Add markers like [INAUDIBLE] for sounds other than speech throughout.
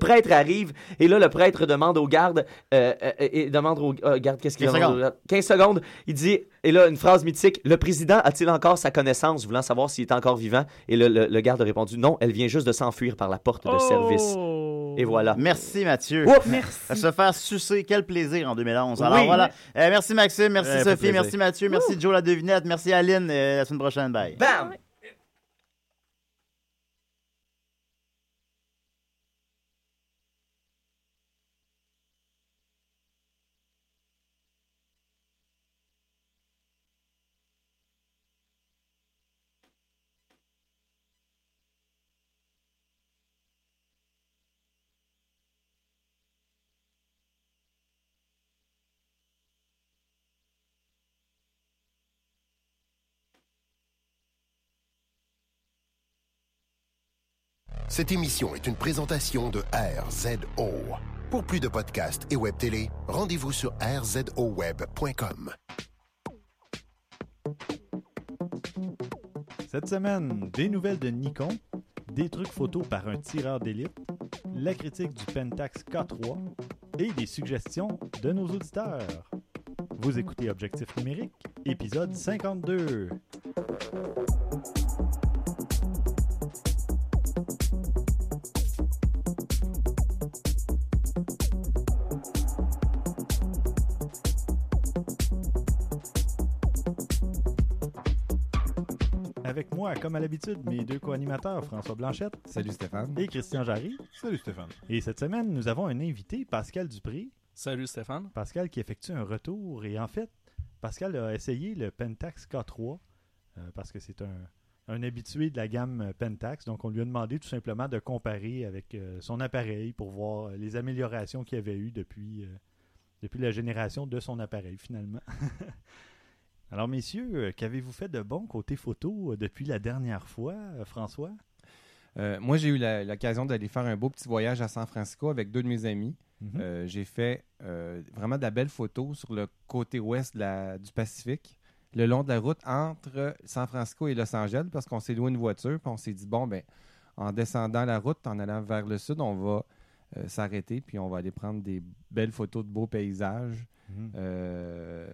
prêtre arrive et là le prêtre demande aux gardes euh, euh, et demande aux euh, gardes qu'est-ce qu'il 15 demande aux gardes? 15 secondes il dit et là une phrase mythique le président a-t-il encore sa connaissance voulant savoir s'il est encore vivant et le, le- le garde a répondu non elle vient juste de s'enfuir par la porte de service Oh. et voilà Merci Mathieu. Ouf! [LAUGHS] Merci. À se faire sucer, quel plaisir en 2011. Alors Oui. voilà. Euh, merci Maxime, merci Ouais, Sophie, merci Mathieu, merci Joe la devinette, merci Aline. euh, la semaine prochaine, bye. bam Cette émission est une présentation de RZO. Pour plus de podcasts et web télé, rendez-vous sur rzoweb.com. Cette semaine, des nouvelles de Nikon, des trucs photos par un tireur d'élite, la critique du Pentax K3 et des suggestions de nos auditeurs. Vous écoutez Objectif numérique, épisode 52. Moi, comme à l'habitude, mes deux co-animateurs, François Blanchette Salut Stéphane. et Christian Jarry. Salut Stéphane. Et cette semaine, nous avons un invité, Pascal Dupré. Salut Stéphane. Pascal qui effectue un retour. Et en fait, Pascal a essayé le Pentax K3 euh, parce que c'est un, un habitué de la gamme Pentax. Donc, on lui a demandé tout simplement de comparer avec euh, son appareil pour voir les améliorations qu'il y avait eu depuis, euh, depuis la génération de son appareil, finalement. [LAUGHS] Alors, messieurs, euh, qu'avez-vous fait de bon côté photo euh, depuis la dernière fois, euh, François? Euh, moi, j'ai eu l'occasion d'aller faire un beau petit voyage à San Francisco avec deux de mes amis. Mhm. Euh, j'ai fait euh, vraiment de la belle photo sur le côté ouest de la- du Pacifique, le long de la route entre San Francisco et Los Angeles, parce qu'on s'est loué une voiture, puis on s'est dit, bon, ben, en descendant la route, en allant vers le sud, on va s'arrêter, puis on va aller prendre des belles photos de beaux paysages Mhm. euh,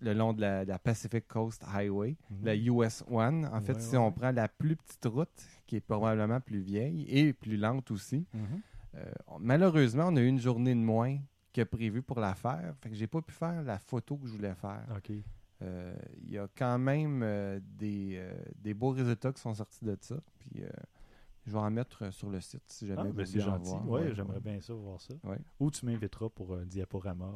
le long de la, de la Pacific Coast Highway, Mhm. la US 1. En fait, Ouais, si ouais, on prend la plus petite route, qui est probablement plus vieille et plus lente aussi, Mhm. euh, malheureusement, on a eu une journée de moins que prévu pour la faire. Fait que j'ai pas pu faire la photo que je voulais faire. OK. Euh, Il y a quand même des, des beaux résultats qui sont sortis de ça. Puis je vais en mettre euh, sur le site si jamais Ah, vous ben, voulez en voir. Ouais, Ouais, j'aimerais ouais. bien ça voir ça. Ouais. Ou tu m'inviteras pour un diaporama.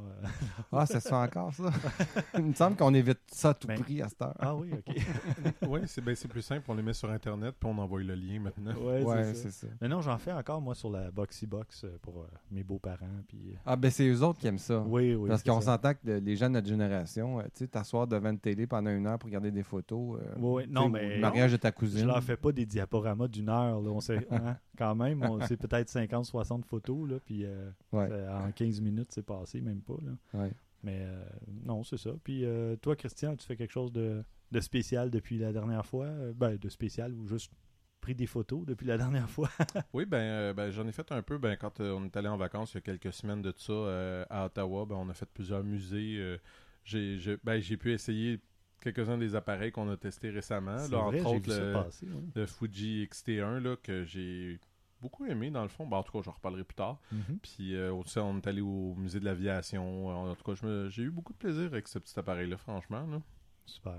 Ah, ça se fait encore, ça? [LAUGHS] Il me semble qu'on évite ça à tout Ben, prix à cette heure. ah oui, ok. [LAUGHS] oui, c'est ben, c'est plus simple. On les met sur Internet puis on envoie le lien maintenant. Ouais, ouais, c'est ça. Mais non, j'en fais encore, moi, sur la Boxy Box euh, pour euh, mes beaux-parents. Puis... Ah, ben c'est eux autres qui aiment ça. Oui, oui. Parce qu'on s'entend que le- les gens de notre génération, euh, tu sais, t'asseoir devant une télé pendant une heure pour regarder des photos. euh, Oui, oui. Non, mais. Le mariage de ta Je cousine. leur fais pas des diaporamas d'une heure. Là. On sait, [LAUGHS] hein, quand même, on c'est peut-être 50-60 photos. Là, puis euh, Ouais. en 15 minutes, c'est passé, même pas. Là. Ouais. Mais euh, non, c'est ça. Puis euh, toi, Christian, tu fais quelque chose de, de spécial depuis la dernière fois? Euh, Ben, de spécial ou juste pris des photos depuis la dernière fois? [LAUGHS] Oui, ben, euh, ben, j'en ai fait un peu ben, quand euh, on est allé en vacances il y a quelques semaines de ça euh, à Ottawa. Ben, on a fait plusieurs musées. euh, j'ai j'ai- ben, j'ai pu essayer quelques-uns des appareils qu'on a testés récemment. C'est là, vrai, entre autres, le, passer. ouais. le Fuji XT1 là, que j'ai beaucoup aimé dans le fond. Ben, en tout cas, j'en reparlerai plus tard. Mhm. Puis euh, aussi, on est allé au musée de l'aviation. En tout cas, j'ai eu beaucoup de plaisir avec ce petit appareil-là, franchement. là. Super.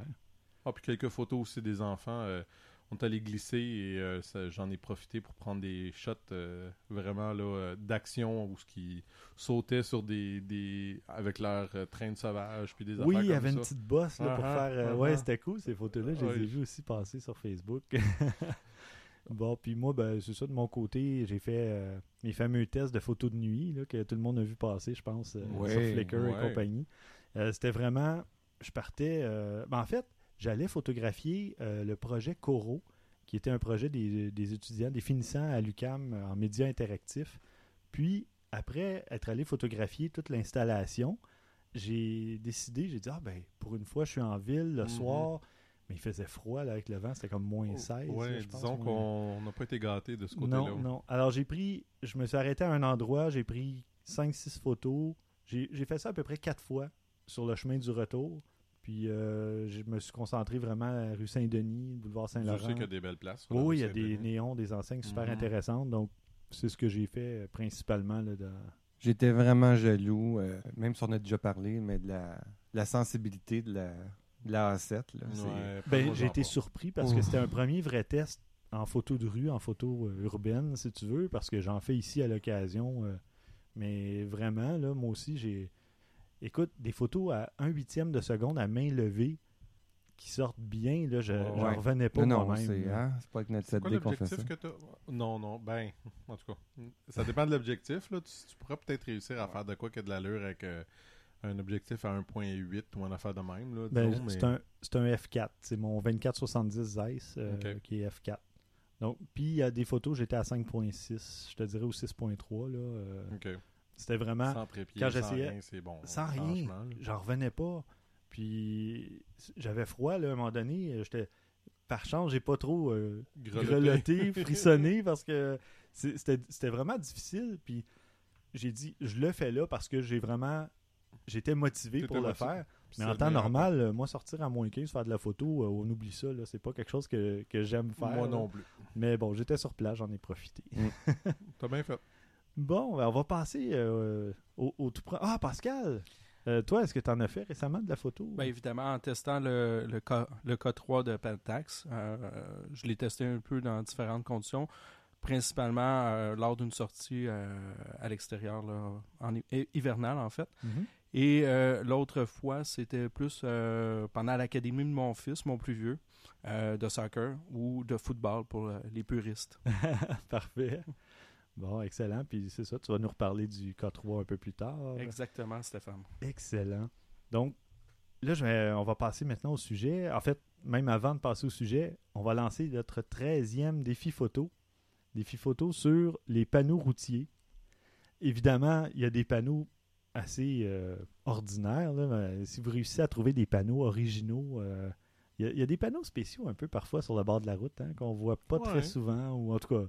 Ah, puis quelques photos aussi des enfants. euh, on est allé glisser et euh, j'en ai profité pour prendre des shots euh, vraiment là euh, d'action où ce qui sautaient sur des, des avec leur euh, train de sauvage puis des Oui, affaires il y avait une petite bosse là, pour Uh-huh, faire. euh, uh-huh. Ouais, c'était cool ces photos-là. Je les ai vues aussi passer sur Facebook. [LAUGHS] bon, puis moi, ben, c'est ça de mon côté. J'ai fait euh, mes fameux tests de photos de nuit là, que tout le monde a vu passer, je pense, euh, Ouais, sur Flickr et compagnie. Euh, c'était vraiment. Je partais. euh, ben, en fait, j'allais photographier euh, le projet Coro, qui était un projet des, des étudiants, des finissants à l'UCAM en médias interactifs. Puis, après être allé photographier toute l'installation, j'ai décidé, j'ai dit, ah ben, pour une fois, je suis en ville le Mhm. soir, Mais il faisait froid là, avec le vent, c'était comme moins 16. Oh, Ouais, je pense, disons qu'on n'a pas été gâtés de ce côté-là. Non, non. Alors j'ai pris, je me suis arrêté à un endroit, j'ai pris 5-6 photos. J'ai j'ai fait ça à peu près 4 fois sur le chemin du retour. Puis euh, je me suis concentré vraiment à la rue Saint-Denis, boulevard Je Saint-Laurent. sais qu'il y a des belles places. Oui, il y a des néons, des enseignes super Mhm. intéressantes. Donc c'est ce que j'ai fait euh, principalement. Là, dans- J'étais vraiment jaloux, euh, même si on a déjà parlé, mais de la, la sensibilité de la, de la A7. là, c'est- Ouais, Ben, j'ai été surpris parce que c'était un premier vrai test en photo de rue, en photo euh, urbaine, si tu veux, parce que j'en fais ici à l'occasion. euh, mais vraiment, là, moi aussi, j'ai. Écoute, des photos à un huitième de seconde à main levée qui sortent bien, là, je Ouais. j'en revenais pas non, non, moi-même. c'est hein, c'est pas avec notre C'est quoi 7D qu'on fait ça. l'objectif que tu Non, non, ben, en tout cas, ça dépend de l'objectif. là. Tu, tu pourras peut-être réussir à faire de quoi qui a de l'allure avec euh, un objectif à 1.8 ou une affaire de même. Là, Ben, disons, mais- c'est un, c'est un F4. C'est mon 2470 Zeiss euh, Ok. qui est F4. Donc, puis il y a des photos, j'étais à 5.6, je te dirais, ou 6.3. là. euh, Ok. C'était vraiment. Sans prépied, quand sans j'essayais- bon. sans rien. J'en revenais pas. Puis j'avais froid là, à un moment donné. euh, J'étais par chance, j'ai pas trop euh, Grelotté. [LAUGHS] frissonné parce que c'était vraiment difficile. Puis j'ai dit, je le fais là parce que j'ai vraiment, j'étais motivé pour le faire. Mais en temps normal, euh, moi sortir à moins 15, faire de la photo, euh, on oublie ça. C'est pas quelque chose que, que j'aime faire. Moi non plus. Mais bon, j'étais sur place, j'en ai profité. [LAUGHS] T'as bien fait. Bon, ben, on va passer euh, au, au tout pre- Ah, Pascal! euh, toi, est-ce que tu en as fait récemment de la photo? Ben, évidemment, en testant le, le, K, le K3 de Pentax, euh, je l'ai testé un peu dans différentes conditions, principalement lors d'une sortie à l'extérieur, en hi- hivernale en fait. Mhm. Et euh, l'autre fois, c'était plus euh, pendant l'académie de mon fils, mon plus vieux, euh, de soccer ou de football pour les puristes. [LAUGHS] Parfait. Bon, excellent. Puis c'est ça, tu vas nous reparler du K3 un peu plus tard. Exactement, Stéphane. Excellent. Donc, là, je vais- on va passer maintenant au sujet. En fait, même avant de passer au sujet, on va lancer notre 13e défi photo. Défi photo sur les panneaux routiers. Évidemment, il y a des panneaux assez euh, ordinaires. là. Si vous réussissez à trouver des panneaux originaux, euh, il y, a- il y a des panneaux spéciaux un peu parfois sur le bord de la route hein, qu'on voit pas très souvent, ou en tout cas.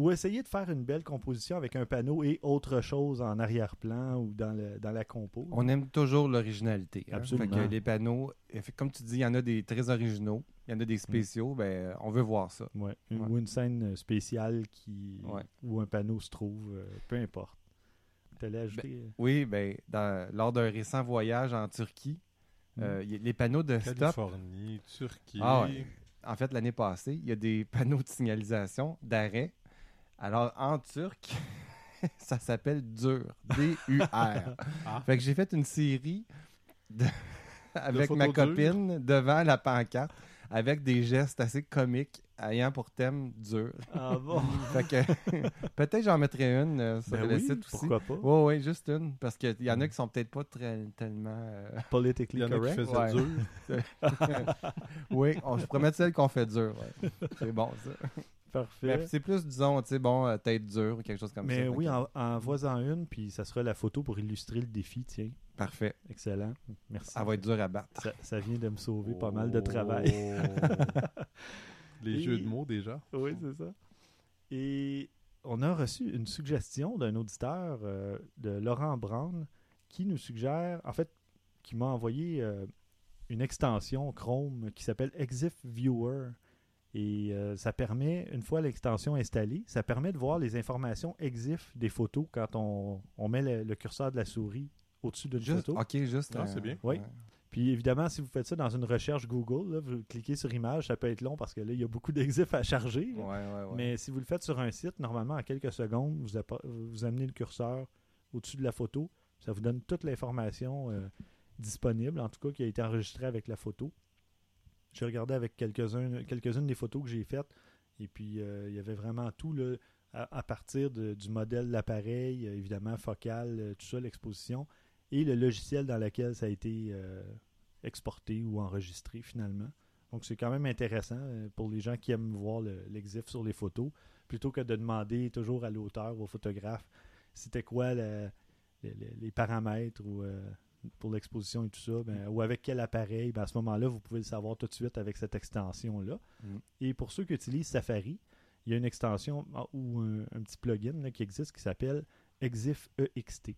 Ou essayer de faire une belle composition avec un panneau et autre chose en arrière-plan ou dans, le, dans la compo. On aime toujours l'originalité. hein. Absolument. Fait que les panneaux, comme tu dis, il y en a des très originaux, il y en a des spéciaux, ben, on veut voir ça. Ouais. Une- Ouais. Ou une scène spéciale qui Ouais. où un panneau se trouve, euh, peu importe. T'allais ajouter. euh, Oui, ben, dans- lors d'un récent voyage en Turquie, Mm. euh, y a- les panneaux de stop, Californie, Turquie. Ah ouais. en fait, l'année passée, il y a des [LAUGHS] panneaux de signalisation d'arrêt. Alors, en turc, [LAUGHS] ça s'appelle dur. D-U-R. [LAUGHS] Ah. Fait que j'ai fait une série de- [LAUGHS] avec ma copine devant la pancarte avec des gestes assez comiques ayant pour thème dur. Ah bon? Fait que peut-être j'en mettrai une euh, sur Ben le oui, site aussi. pourquoi pas? Oui, oui, juste une. Parce qu'il y en a qui sont peut-être pas très, tellement. euh, Il Politically y en a qui correct. faisaient Ouais. dur. Oui, on, je mettre celle qu'on fait dur. ouais. C'est bon, ça. Parfait. C'est plus, disons, tu sais, bon, euh, tête dure ou quelque chose comme ça. Mais oui, en, en voisant une, puis ça sera la photo pour illustrer le défi, tiens. Parfait. Excellent. Merci. Elle va être dure à battre. ça, ça vient de me sauver pas mal de travail. Oh. [LAUGHS] Les Et- jeux de mots déjà. Oui, c'est ça. Et on a reçu une suggestion d'un auditeur euh, de Laurent Brown qui nous suggère, en fait, qui m'a envoyé euh, une extension Chrome qui s'appelle Exif Viewer. Et euh, ça permet, une fois l'extension installée, ça permet de voir les informations EXIF des photos quand on, on met le, le curseur de la souris au-dessus d'une photo. ok, juste. Ah, euh, c'est bien. Oui. ouais. Puis évidemment, si vous faites ça dans une recherche Google, là, vous cliquez sur image, ça peut être long parce que là, il y a beaucoup d'EXIF à charger. Ouais, ouais, ouais. Mais si vous le faites sur un site, normalement, en quelques secondes, vous, vous amenez le curseur au-dessus de la photo. Ça vous donne toute l'information euh, disponible, en tout cas qui a été enregistrée avec la photo. J'ai regardé avec quelques-unes des photos que j'ai faites. Et puis, euh, il y avait vraiment tout là, à, partir du modèle de l'appareil, euh, évidemment, focal, euh, tout ça, l'exposition, et le logiciel dans lequel ça a été exporté ou enregistré finalement. Donc, c'est quand même intéressant pour les gens qui aiment voir le- l'exif sur les photos, plutôt que de demander toujours à l'auteur ou au photographe c'était quoi le- le- le- les paramètres ou pour l'exposition et tout ça, ben, ou avec quel appareil, ben, à ce moment-là, vous pouvez le savoir tout de suite avec cette extension-là. Mm. Et pour ceux qui utilisent Safari, il y a une extension ah, ou un, un petit plugin là, qui existe qui s'appelle Exif EXT.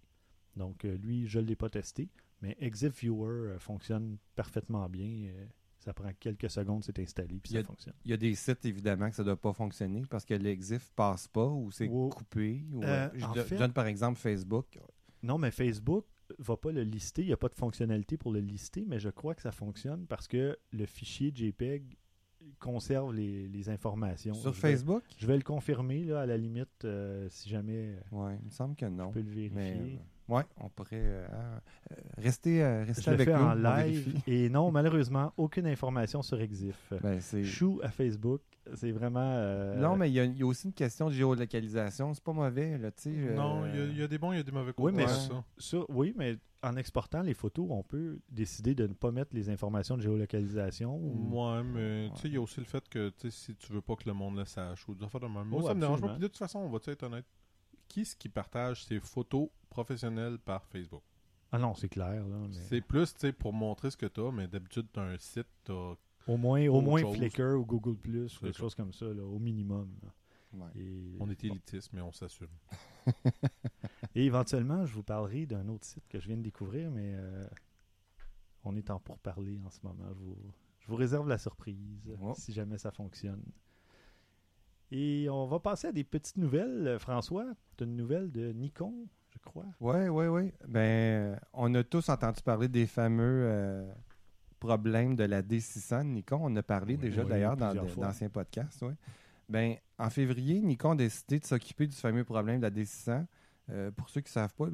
Donc, euh, lui, je ne l'ai pas testé, mais Exif Viewer euh, fonctionne parfaitement bien. euh, ça prend quelques secondes, c'est installé, puis a- ça fonctionne. Il y a des sites, évidemment, que ça ne doit pas fonctionner parce que l'exif passe pas ou c'est Ou- coupé. ou- je, en do- fait- je donne par exemple Facebook. Non, mais Facebook va pas le lister. Il n'y a pas de fonctionnalité pour le lister, mais je crois que ça fonctionne parce que le fichier JPEG conserve les, les informations. Sur Je vais- Facebook? Je vais le confirmer, là, à la limite, euh, si jamais euh, Oui, il me semble que je non. peux le vérifier. Mais ouais, on pourrait euh, euh, rester, euh, rester je le avec fais nous. en live. Et non, [LAUGHS] malheureusement, aucune information sur Exif. Ben, c'est- Chou à Facebook, c'est vraiment... euh, Non, mais il y, a- il y a aussi une question de géolocalisation. C'est pas mauvais, là, tu sais. Non, il y a- il y, a des bons, il y a des mauvais côtés. Oui, mais ça. Oui, mais en exportant les photos, on peut décider de ne pas mettre les informations de géolocalisation. ou- Ouais, mais tu sais, il y a aussi le fait que tu sais, si tu veux pas que le monde le sache ou des affaires de même. Moi, Oh, ça me dérange pas. absolument. Puis de toute façon, on va être honnête. Qui est-ce qui partage ses photos professionnelles par Facebook Ah non, c'est clair. Là, mais C'est plus pour montrer ce que tu as, mais d'habitude, tu as un site, tu Au moins, au moins chose. Flickr ou Google Plus, C'est quelque chose comme ça, là, au minimum. là. Ouais. Et, On est élitiste, mais on s'assume. [LAUGHS] et éventuellement, je vous parlerai d'un autre site que je viens de découvrir, mais euh, on est en pourparler en ce moment. Je vous, je vous réserve la surprise Oh. si jamais ça fonctionne. Et on va passer à des petites nouvelles. Euh, François, tu as une nouvelle de Nikon, crois. Oui, oui, oui. Ben, on a tous entendu parler des fameux euh, problèmes de la D600 de Nikon. On en a parlé Oui, déjà oui, d'ailleurs dans d'anciens podcasts. ouais. Ben, en février, Nikon a décidé de s'occuper du fameux problème de la D600. Euh, pour ceux qui ne savent pas,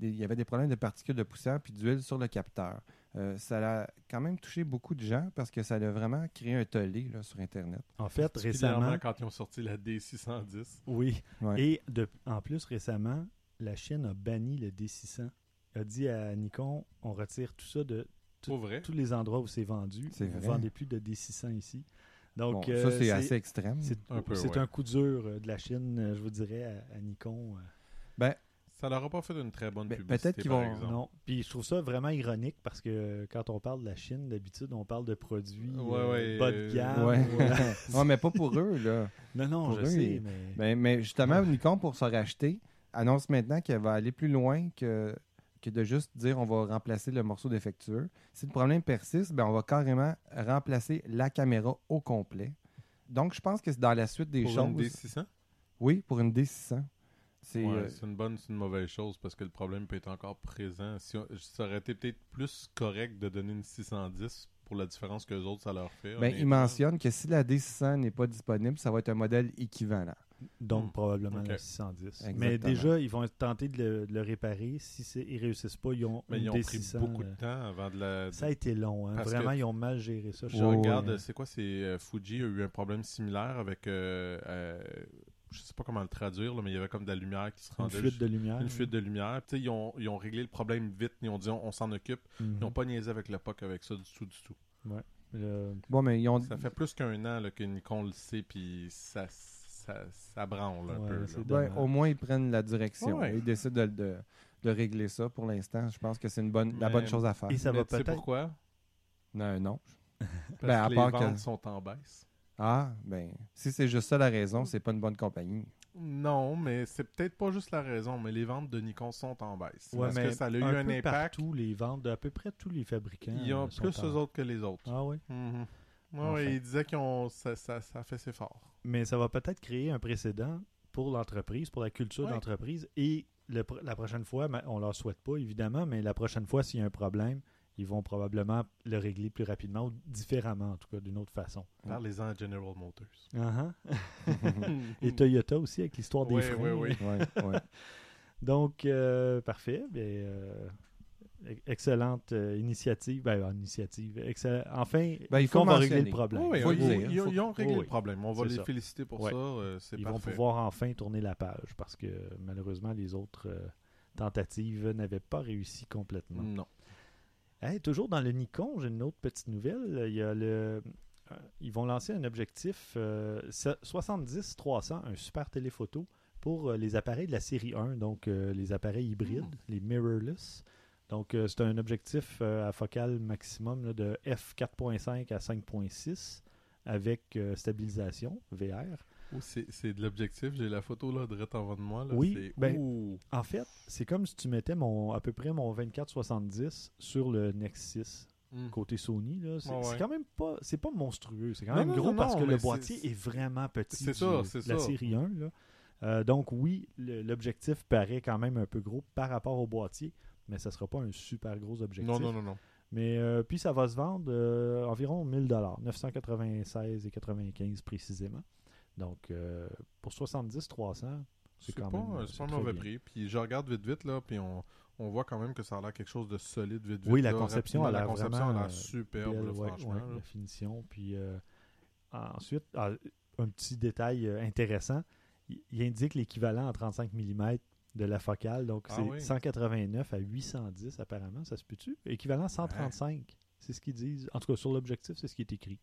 il y avait des problèmes de particules de poussière puis d'huile sur le capteur. Euh, ça a quand même touché beaucoup de gens parce que ça a vraiment créé un tollé là, sur Internet. En fait, récemment, quand ils ont sorti la D610. oui. Ouais. Et de, en plus, récemment, la Chine a banni le D600. A dit à Nikon, on retire tout ça de tout- Pour vrai? tous les endroits où c'est vendu. Vous ne vendez plus de D600 ici. Donc, Bon, euh, ça, c'est assez extrême. c'est- Un ouais. coup dur euh, de la Chine, euh, je vous dirais, à, à Nikon. Ben, Ça leur a pas fait une très bonne Ben, publicité. peut-être qu'ils vont- exemple. Non. Puis je trouve ça vraiment ironique parce que quand on parle de la Chine, d'habitude, on parle de produits Ouais, euh, ouais, bas de euh, gamme. ouais. [LAUGHS] mais pas pour eux, là. non, non, Pour je eux, sais, mais... Ben, mais justement, Nikon, pour se racheter, annonce maintenant qu'elle va aller plus loin que, que de juste dire on va remplacer le morceau défectueux. Si le problème persiste, ben, on va carrément remplacer la caméra au complet. Donc, je pense que c'est dans la suite des Pour choses. une D600 Oui, pour une D600. C'est, Ouais, euh, c'est une bonne, c'est une mauvaise chose parce que le problème peut être encore présent. Si on- ça aurait été peut-être plus correct de donner une 610 pour la différence que les autres ça leur fait. ben, il mentionne que si la D600 n'est pas disponible, ça va être un modèle équivalent. Donc, Hmm. probablement Ok. la 610. Exactement. Mais déjà, ils vont tenter de le, de le réparer. Si c'est- ils réussissent pas, ils ont Mais une ils ont pris D600, beaucoup de euh, temps avant de la. Ça a été long. hein. Vraiment, ils ont mal géré ça. Je regarde, ouais. c'est quoi C'est euh, Fuji a eu un problème similaire avec. euh, euh, je sais pas comment le traduire, là, mais il y avait comme de la lumière qui se Une rendait. fuite de lumière. une fuite de lumière. Ils ont, ils ont réglé le problème vite. Ils ont dit on, on s'en occupe. Mhm. Ils n'ont pas niaisé avec le POC avec ça du tout, du tout. Euh, Bon, mais ils ont. Ça fait plus qu'un an là, que Nikon le sait, puis ça, ça, ça branle un Ouais, peu. au moins, ils prennent la direction. Ouais. Ils décident de, de- de régler ça pour l'instant. Je pense que c'est une bonne, la bonne chose à faire. Et ça Mais va tu sais peut-être. pourquoi? Non, non. Parce Ben, à que part les que- ventes sont en baisse. Ah, ben, si c'est juste ça la raison, c'est pas une bonne compagnie. Non, mais c'est peut-être pas juste la raison, mais les ventes de Nikon sont en baisse. Ouais, parce mais que ça a eu un un, peu impact. partout, les ventes d'à peu près tous les fabricants. Il y a euh, plus en- eux autres que les autres. Ah oui? Mhm. Ouais, Enfin. ouais, ils disaient que ça, ça, ça fait ses forts. Mais ça va peut-être créer un précédent pour l'entreprise, pour la culture Ouais. d'entreprise. Et le la prochaine fois, ben, on leur souhaite pas évidemment, mais la prochaine fois, s'il y a un problème, ils vont probablement le régler plus rapidement ou différemment, en tout cas, d'une autre façon. Parlez-en à General Motors. Uh-huh. [LAUGHS] [LAUGHS] Et Toyota aussi, avec l'histoire des Ouais, freins. ouais. [LAUGHS] Ouais, ouais. Donc, euh, parfait. Bien, euh, excellente euh, initiative. Ben, initiative. excell- Enfin, Ben, il faut va régler le problème. Oui, ils, ils- Faut- ils ont réglé le problème. On va les ça. féliciter pour ça. euh, Ils parfait. vont pouvoir enfin tourner la page parce que malheureusement, les autres euh, tentatives n'avaient pas réussi complètement. Non. Hey, toujours dans le Nikon, j'ai une autre petite nouvelle. Il y a le, ils vont lancer un objectif euh, 70-300, un super téléphoto pour euh, les appareils de la série 1, donc euh, les appareils hybrides, les mirrorless. Donc, euh, c'est un objectif euh, à focale maximum là, de f4.5 à 5.6 avec euh, stabilisation VR. Oh, c'est de l'objectif. J'ai la photo là, direct en avant de moi. Là. Oui, ben, Ouh. En fait, c'est comme si tu mettais mon, à peu près mon 2470 sur le Nexus Hmm. côté Sony. C'est ouais. quand même pas, c'est pas monstrueux. C'est quand même non, gros non, parce que le boîtier est vraiment petit. C'est ça, c'est de la ça. série 1. là. Donc oui, l'objectif paraît quand même un peu gros par rapport au boîtier, mais ça sera pas un super gros objectif. Non, non, non, non. Mais euh, puis ça va se vendre euh, environ 1000 dollars, 996 et 95 précisément. Donc euh, pour 70 300, c'est quand pas, même euh, c'est pas un mauvais bien. prix. Puis je regarde vite, vite, là, puis on, on voit quand même que ça a l'air quelque chose de solide, vite, vite. Oui, la là. conception a la conception a l'air superbe, Belle, là, ouais, franchement. ouais, là. la finition. Puis ensuite, ah, un petit détail intéressant, il, il indique l'équivalent en 35 mm de la focale. Donc Ah c'est oui. 189 à 810 apparemment, ça se peut-tu? Équivalent 135, c'est ce qu'ils disent. En tout cas, sur l'objectif, c'est ce qui est écrit.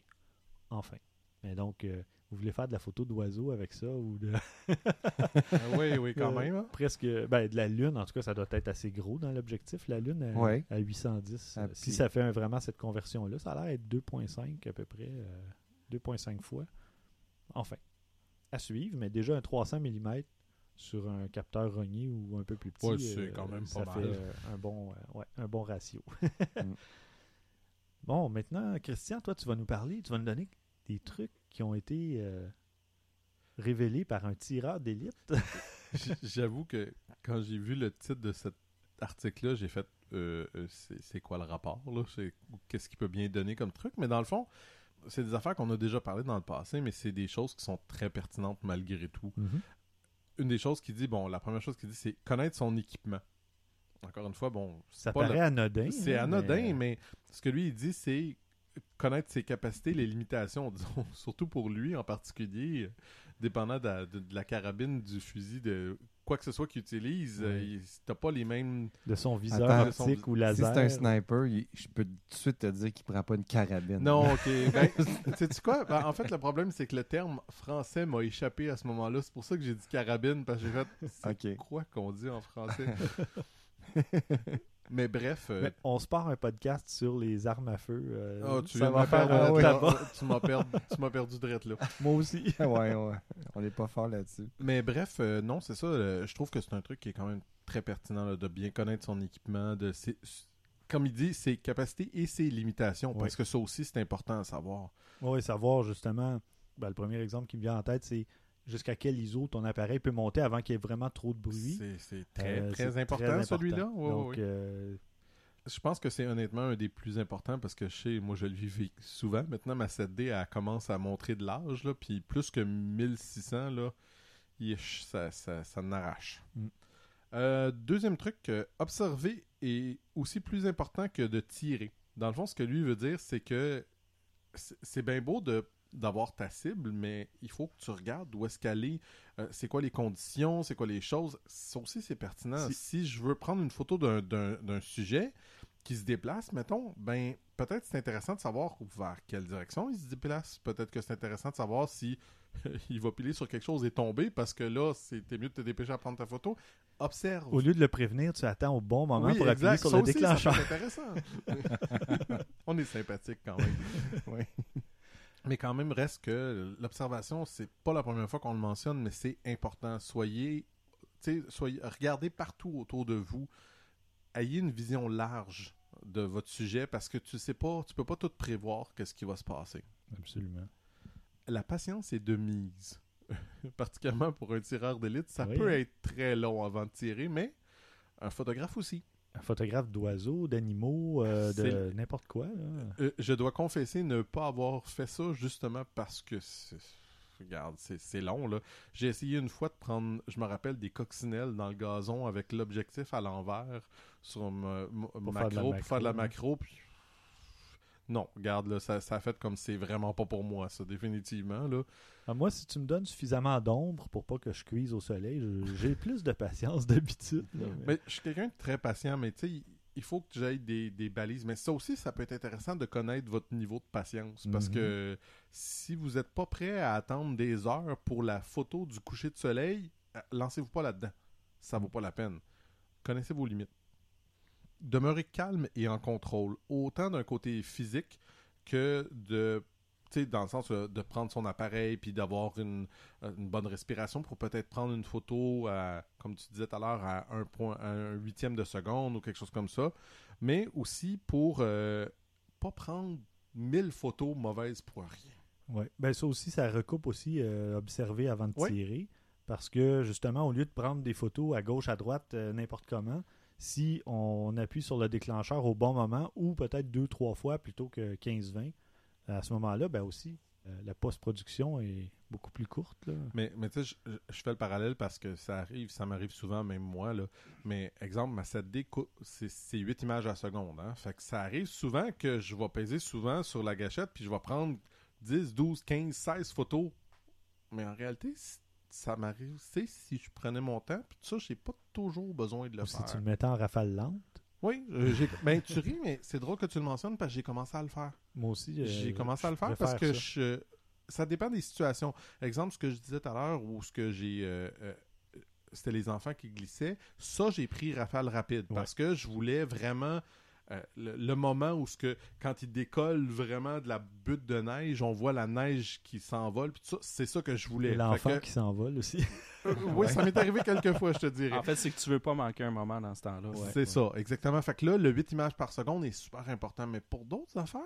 Enfin. Mais donc, euh, vous voulez faire de la photo d'oiseau avec ça ou de [LAUGHS] Ah oui, oui, quand Euh, même. hein. presque ben, de la lune en tout cas ça doit être assez gros dans l'objectif la lune à, Ouais. à 810 Ah, Euh, puis- si ça fait un- vraiment cette conversion là ça a l'air être 2.5 à peu près euh, 2.5 fois enfin à suivre mais déjà un 300 mm sur un capteur rogné ou un peu plus petit Ouais, c'est euh, quand même ça pas fait mal. euh, un bon euh, ouais, un bon ratio [LAUGHS] Mm. bon maintenant Christian toi tu vas nous parler tu vas nous donner des trucs qui ont été euh, révélés par un tireur d'élite [LAUGHS] J'avoue que quand j'ai vu le titre de cet article-là, j'ai fait euh, c'est c'est quoi le rapport là? C'est- Qu'est-ce qu'il peut bien donner comme truc? Mais dans le fond, c'est des affaires qu'on a déjà parlé dans le passé, mais c'est des choses qui sont très pertinentes malgré tout. Une des choses qu'il dit, bon, la première chose qu'il dit, c'est connaître son équipement. Encore une fois, bon, Ça pas paraît anodin. C'est là, anodin, mais- mais... ce que lui, il dit, c'est connaître ses capacités, les limitations, [LAUGHS] disons, surtout pour lui en particulier, euh, dépendant de, la- de- de la carabine, du fusil, de quoi que ce soit qu'il utilise, euh, il- t'as pas les mêmes... de son viseur Attends, optique ou Si laser. c'est un sniper, il- je peux tout de suite te dire qu'il prend pas une carabine. Non, ok. [LAUGHS] Ben, sais-tu quoi? Ben, en fait, le problème, c'est que le terme français m'a échappé à ce moment-là. C'est pour ça que j'ai dit carabine, parce que j'ai fait... C'est quoi qu'on dit en français? [LAUGHS] mais bref... euh, Mais on se part un podcast sur les armes à feu. euh, ah, tu faire un tabac. tu m'as perdu, perdu de là. [LAUGHS] Moi aussi. [LAUGHS] ouais, ouais. On n'est pas fort là-dessus. Mais bref, euh, non, c'est ça. euh, je trouve que c'est un truc qui est quand même très pertinent là, de bien connaître son équipement, de ses- comme il dit, ses capacités et ses limitations, parce que ça aussi, c'est important à savoir. Oui, savoir justement. ben, le premier exemple qui me vient en tête, c'est jusqu'à quel ISO ton appareil peut monter avant qu'il y ait vraiment trop de bruit. C'est- très, Euh, très c'est important, celui-là? Ouais, Donc, euh, Je pense que c'est honnêtement un des plus importants parce que je sais, moi je le vis souvent. Maintenant, ma 7D, elle commence à montrer de l'âge, là, puis plus que 1600, là, ça, ça, ça n'arrache. Mm. Euh, deuxième truc, observer est aussi plus important que de tirer. Dans le fond, ce que lui veut dire, c'est que c'est bien beau de d'avoir ta cible, mais il faut que tu regardes où est-ce qu'elle est, euh, c'est quoi les conditions, c'est quoi les choses. Ça aussi, c'est pertinent. Si- Si je veux prendre une photo d'un- d'un d'un sujet qui se déplace, mettons, ben peut-être c'est intéressant de savoir vers quelle direction il se déplace. Peut-être que c'est intéressant de savoir si [LAUGHS] il va piler sur quelque chose et tomber, parce que là, c'était mieux de te dépêcher à prendre ta photo. Observe. au lieu de le prévenir, tu attends au bon moment Oui, pour appuyer exact. sur Ça le aussi, déclencheur. être intéressant. [LAUGHS] [LAUGHS] On est sympathique quand même. Oui. Mais quand même, reste que l'observation, c'est pas la première fois qu'on le mentionne, mais c'est important. Soyez, tu sais, soyez, regardez partout autour de vous. Ayez une vision large de votre sujet parce que tu sais pas, tu peux pas tout prévoir qu'est-ce qui va se passer. Absolument. La patience est de mise. [LAUGHS] Particulièrement pour un tireur d'élite, ça Oui, peut hein. être très long avant de tirer, mais un photographe aussi. Un photographe d'oiseaux, d'animaux, euh, de n'importe quoi. Euh, je dois confesser ne pas avoir fait ça justement parce que c'est- regarde, c'est long là. J'ai essayé une fois de prendre, je me rappelle des coccinelles dans le gazon avec l'objectif à l'envers sur ma, ma- Pour faire macro pour faire de la macro, macro puis non, regarde là, ça, ça a fait comme c'est vraiment pas pour moi ça définitivement là. Ah, moi, si tu me donnes suffisamment d'ombre pour pas que je cuise au soleil, j'ai [LAUGHS] plus de patience d'habitude. mais- Mais je suis quelqu'un de très patient, mais tu sais, il- faut que j'aille des, des balises. Mais ça aussi, ça peut être intéressant de connaître votre niveau de patience. Parce Mhm. que si vous n'êtes pas prêt à attendre des heures pour la photo du coucher de soleil, euh, lancez-vous pas là-dedans. Ça vaut pas la peine. Connaissez vos limites. Demeurer calme et en contrôle, autant d'un côté physique que de dans le sens euh, de prendre son appareil puis d'avoir une, euh, une bonne respiration pour peut-être prendre une photo à, comme tu disais tout à l'heure, à un, point, à un huitième de seconde ou quelque chose comme ça. Mais aussi pour euh, pas prendre mille photos mauvaises pour rien. Ouais. Ben, ça aussi, ça recoupe aussi euh, observer avant de Oui. tirer. Parce que justement, au lieu de prendre des photos à gauche, à droite, euh, n'importe comment, si on appuie sur le déclencheur au bon moment, ou peut-être deux, trois fois plutôt que 15-20, à ce moment-là, ben aussi, euh, la post-production est beaucoup plus courte. Là. Mais, mais tu sais, je, fais le parallèle parce que ça arrive, ça m'arrive souvent, même moi. Là. Mais exemple, ma 7D, cou- c'est c'est 8 images à seconde. Hein? Fait que ça arrive souvent que je vais peser souvent sur la gâchette, puis je vais prendre 10, 12, 15, 16 photos. Mais en réalité, c- ça m'arrive, tu sais, si je prenais mon temps, puis ça, j'ai pas toujours besoin de le Ou si faire. tu le mettais en rafale lente. Oui, euh, j'ai- [LAUGHS] ben, tu ris, mais c'est drôle que tu le mentionnes parce que j'ai commencé à le faire. Moi aussi, euh, J'ai commencé à le faire parce que ça. je, ça dépend des situations. Exemple, ce que je disais tout à l'heure, ou ce que j'ai. euh, euh, c'était les enfants qui glissaient. Ça, j'ai pris rafale rapide parce que je voulais vraiment. Euh, le, le moment où ce que quand ils décollent vraiment de la butte de neige, on voit la neige qui s'envole, puis tout ça, c'est ça que je voulais. L'enfant que- qui s'envole aussi. Euh, [LAUGHS] oui, ça m'est arrivé quelques fois, je te dirais. En fait, c'est que tu veux pas manquer un moment dans ce temps-là. Ouais. c'est ça, exactement. Fait que là, le 8 images par seconde est super important, mais pour d'autres affaires,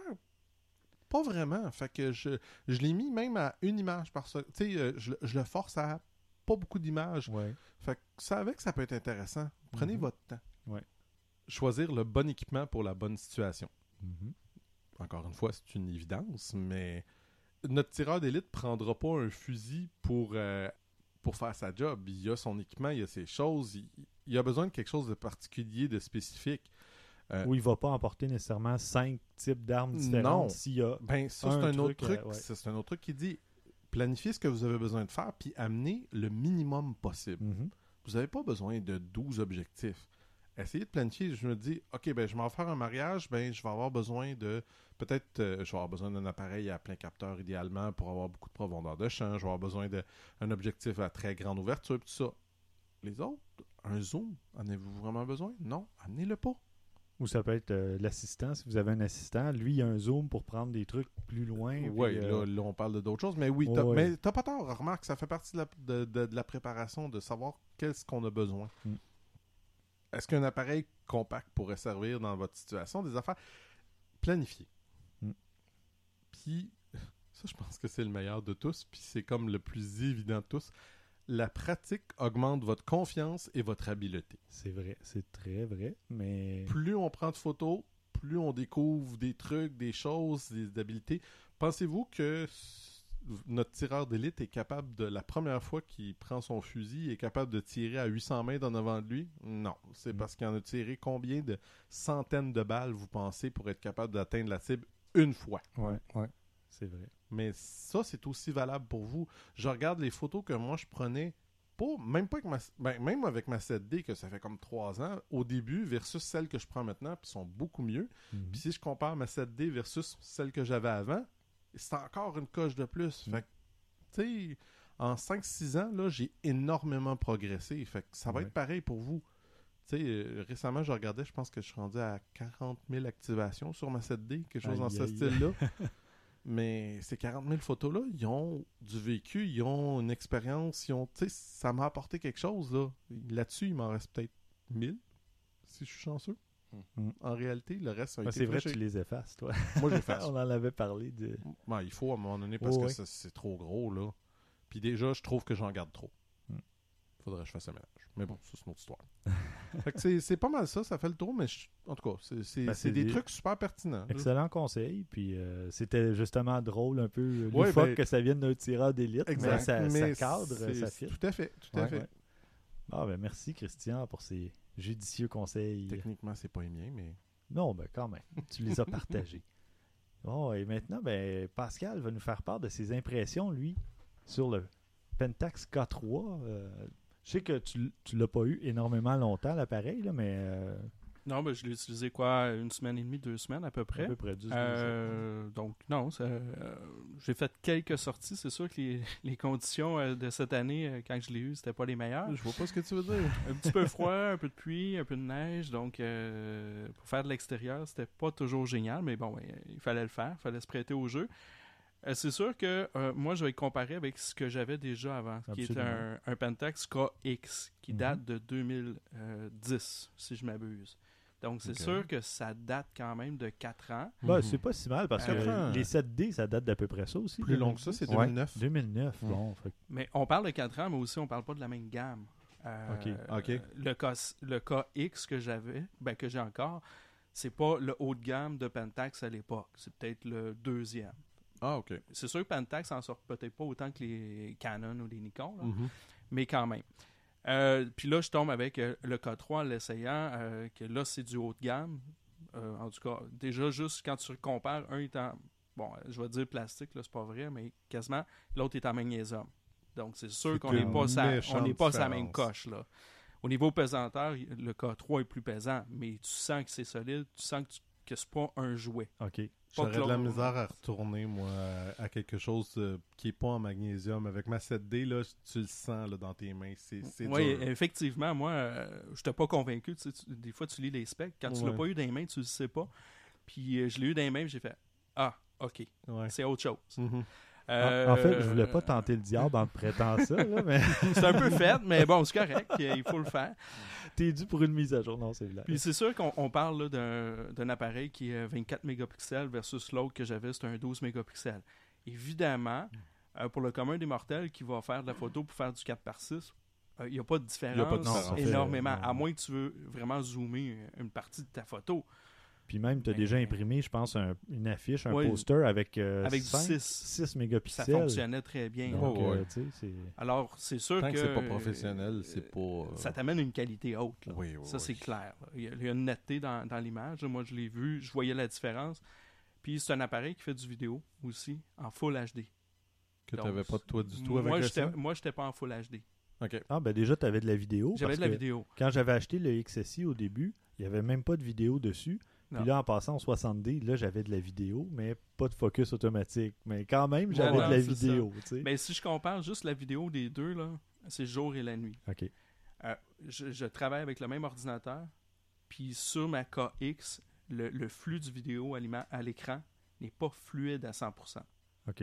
pas vraiment. Fait que je, je l'ai mis même à une image par seconde. Tu sais, euh, je, le- je le force à pas beaucoup d'images. Ouais. Fait que ça avec, ça peut être intéressant. Prenez Mhm. votre temps. Ouais. Choisir le bon équipement pour la bonne situation. Mhm. Encore une fois, c'est une évidence, mais notre tireur d'élite prendra pas un fusil pour, euh, pour faire sa job. Il a son équipement, il a ses choses, il, il a besoin de quelque chose de particulier, de spécifique. Euh, Où il va pas emporter nécessairement cinq types d'armes Non. différentes s'il y a Ben, ça, Un c'est un, truc, autre truc. euh, ouais. ça, C'est un autre truc qui dit planifiez ce que vous avez besoin de faire, puis amenez le minimum possible. Mhm. Vous n'avez pas besoin de 12 objectifs. Essayez de planifier. Je me dis, OK, ben, je m'en vais faire un mariage, ben, je vais avoir besoin de. Peut-être, euh, je vais avoir besoin d'un appareil à plein capteur idéalement pour avoir beaucoup de profondeur de champ. Je vais avoir besoin d'un objectif à très grande ouverture, tout ça. Les autres, un zoom, en avez-vous vraiment besoin? Non, amenez-le pas. Ou ça peut être euh, l'assistant, si vous avez un assistant. Lui, il a un zoom pour prendre des trucs plus loin. Oui, euh, là, là, on parle de d'autres choses. Mais oui, t'as, ouais. mais t'as pas tort. Remarque, ça fait partie de la, de, de- de la préparation, de savoir qu'est-ce qu'on a besoin. Mm. Est-ce qu'un appareil compact pourrait servir dans votre situation? Des affaires planifiées. Mm. Puis, [LAUGHS] ça, je pense que c'est le meilleur de tous. Puis c'est comme le plus évident de tous. La pratique augmente votre confiance et votre habileté. C'est vrai, c'est très vrai. Mais Plus on prend de photos, plus on découvre des trucs, des choses, des habilités. Pensez-vous que notre tireur d'élite est capable de, la première fois qu'il prend son fusil, est capable de tirer à 800 mètres en avant de lui? Non. C'est Mm. parce qu'il en a tiré combien de centaines de balles, vous pensez, pour être capable d'atteindre la cible une fois? ouais, ouais, c'est vrai. Mais ça, c'est aussi valable pour vous. Je regarde les photos que moi je prenais, pas, même pas avec ma, ben, même avec ma 7D, que ça fait comme 3 ans, au début, versus celles que je prends maintenant, puis sont beaucoup mieux. Mhm. Puis si je compare ma 7D versus celle que j'avais avant, c'est encore une coche de plus. Fait que, tu sais, en 5-6 ans, là, j'ai énormément progressé. Fait que ça va Ouais. être pareil pour vous. Tu sais, euh, récemment, je regardais, je pense que je suis rendu à 40 000 activations sur ma 7D, quelque chose dans ce style-là. [LAUGHS] Mais ces 40 000 photos-là, ils ont du vécu, ils ont une expérience, ils ont, tu sais, ça m'a apporté quelque chose, là. Là-dessus, il m'en reste peut-être 1000, si je suis chanceux. Mm. En réalité, le reste a Ouais, été c'est vrai, fléché. tu les effaces, toi. Moi, j'efface. [LAUGHS] On en avait parlé de. Ouais, il faut à un moment donné parce Oh, que oui. c'est trop gros, là. Puis déjà, je trouve que j'en garde trop. Hmm. Faudrait que je fasse un ménage. Mais bon, ça, c'est une autre histoire. [LAUGHS] fait que c'est, pas mal ça, ça fait le tour, mais je- en tout cas, c'est, Ben, des, des- trucs super pertinents. là. Excellent conseil. Puis euh, c'était justement drôle, un peu Ouais, loufoque ben- que ça vienne d'un tireur d'élite. Mais ça, Mais ça cadre, c'est- ça fit. Tout à fait, tout à Ouais, fait. ouais. Ah, ben merci, Christian, pour ces judicieux conseils. Techniquement, c'est pas les miens, mais Non, ben quand même. Tu les as partagés. Bon, [LAUGHS] et maintenant, ben, Pascal va nous faire part de ses impressions, lui, sur le Pentax K3. Euh, je sais que tu, tu l'as pas eu énormément longtemps, l'appareil, là, mais euh, Non, ben, je l'ai utilisé quoi, une semaine et demie, deux semaines à peu À près. peu près 10 Euh, donc, non, euh, j'ai fait quelques sorties. C'est sûr que les, [LAUGHS] les conditions euh, de cette année, euh, quand je l'ai eu, c'était pas les meilleures. Je vois pas ce que tu veux dire. [LAUGHS] un petit peu froid, un peu de pluie, un peu de neige. Donc, euh, pour faire de l'extérieur, c'était pas toujours génial, mais bon, il fallait le faire, il fallait se prêter au jeu. C'est sûr que moi, je vais comparer avec ce que j'avais déjà avant, qui est un, un Pentax KX, qui Mhm. date de 2010, si je m'abuse. Donc, c'est sûr que ça date quand même de 4 ans. Bah, Mhm. c'est pas si mal parce que ans. les 7D, ça date d'à peu près ça aussi. Plus long que ça, c'est Ouais. 2009. 2009, Mm. bon. fait Mais on parle de 4 ans, mais aussi on parle pas de la même gamme. Euh, Ok. Ok. Le, K, le KX que j'avais, ben que j'ai encore, c'est pas le haut de gamme de Pentax à l'époque. C'est peut-être le deuxième. Ah, ok. C'est sûr que Pentax en sort peut-être pas autant que les Canon ou les Nikon, là, Mhm. mais quand même. Euh, puis là, je tombe avec euh, le K3 en l'essayant, euh, que là, c'est du haut de gamme. En tout cas, déjà, juste quand tu compares, un est en, bon, je vais dire plastique, là, c'est pas vrai, mais quasiment, l'autre est en magnésium. Donc, c'est sûr qu'on n'est pas, sa, on n'est pas sa même coche, là. Au niveau pesanteur, le K3 est plus pesant, mais tu sens que c'est solide, tu sens que, tu- que c'est pas un jouet. OK. J'aurais de la misère à retourner, moi, à, quelque chose euh, qui est pas en magnésium. Avec ma 7D, là, tu le sens là, dans tes mains. C'est Oui, effectivement, moi, euh, je n'étais pas convaincu. Tu sais, tu- des fois, tu lis les specs. Quand tu l'as Ouais. pas eu dans les mains, tu le sais pas. Puis euh, je l'ai eu dans les mains, j'ai fait Ah, OK, Ouais. c'est autre chose. Mhm. En- Euh, En fait, je voulais pas tenter le diable en te prêtant ça, là, mais [LAUGHS] C'est un peu fait, mais bon, c'est correct. Il faut le faire. t'es dû pour une mise à jour. Non, c'est vrai. Puis c'est sûr qu'on on parle d'un appareil qui est 24 mégapixels versus l'autre que j'avais, c'était un 12 mégapixels. Évidemment, euh, pour le commun des mortels qui va faire de la photo pour faire du 4 par 6 il n'y a pas de différence, Y a pas de différence. énormément, à moins que tu veux vraiment zoomer une partie de ta photo. Puis même, tu as déjà imprimé, je pense, un- une affiche, un Ouais. poster avec, euh, Avec du 5, 6, 6 ça mégapixels. fonctionnait très bien. Donc, ouais. euh, tu. Alors, c'est sûr Tant que... que c'est pas professionnel, c'est pas. euh, Ça t'amène une qualité haute. là. Oui, oui, ça, oui. c'est clair. là. Il y, a, il y a une netteté dans, dans l'image. Moi, je l'ai vu, je voyais la différence. Puis, c'est un appareil qui fait du vidéo aussi, en Full HD. Que Donc, t'avais pas de toi du tout moi, avec le j'étais- son? Moi, j'étais pas en Full HD. Ok. Ah, ben déjà, tu avais de la vidéo. J'avais de la vidéo. Quand j'avais acheté le XSI au début, il n'y avait même pas de vidéo dessus. Puis là, en passant au 60D, là, j'avais de la vidéo, mais pas de focus automatique. Mais quand même, j'avais de la vidéo. Mais si je compare juste la vidéo des deux, là, c'est jour et la nuit. OK. Euh, je, je travaille avec le même ordinateur, puis sur ma KX, le, le flux du vidéo à l'écran n'est pas fluide à 100%.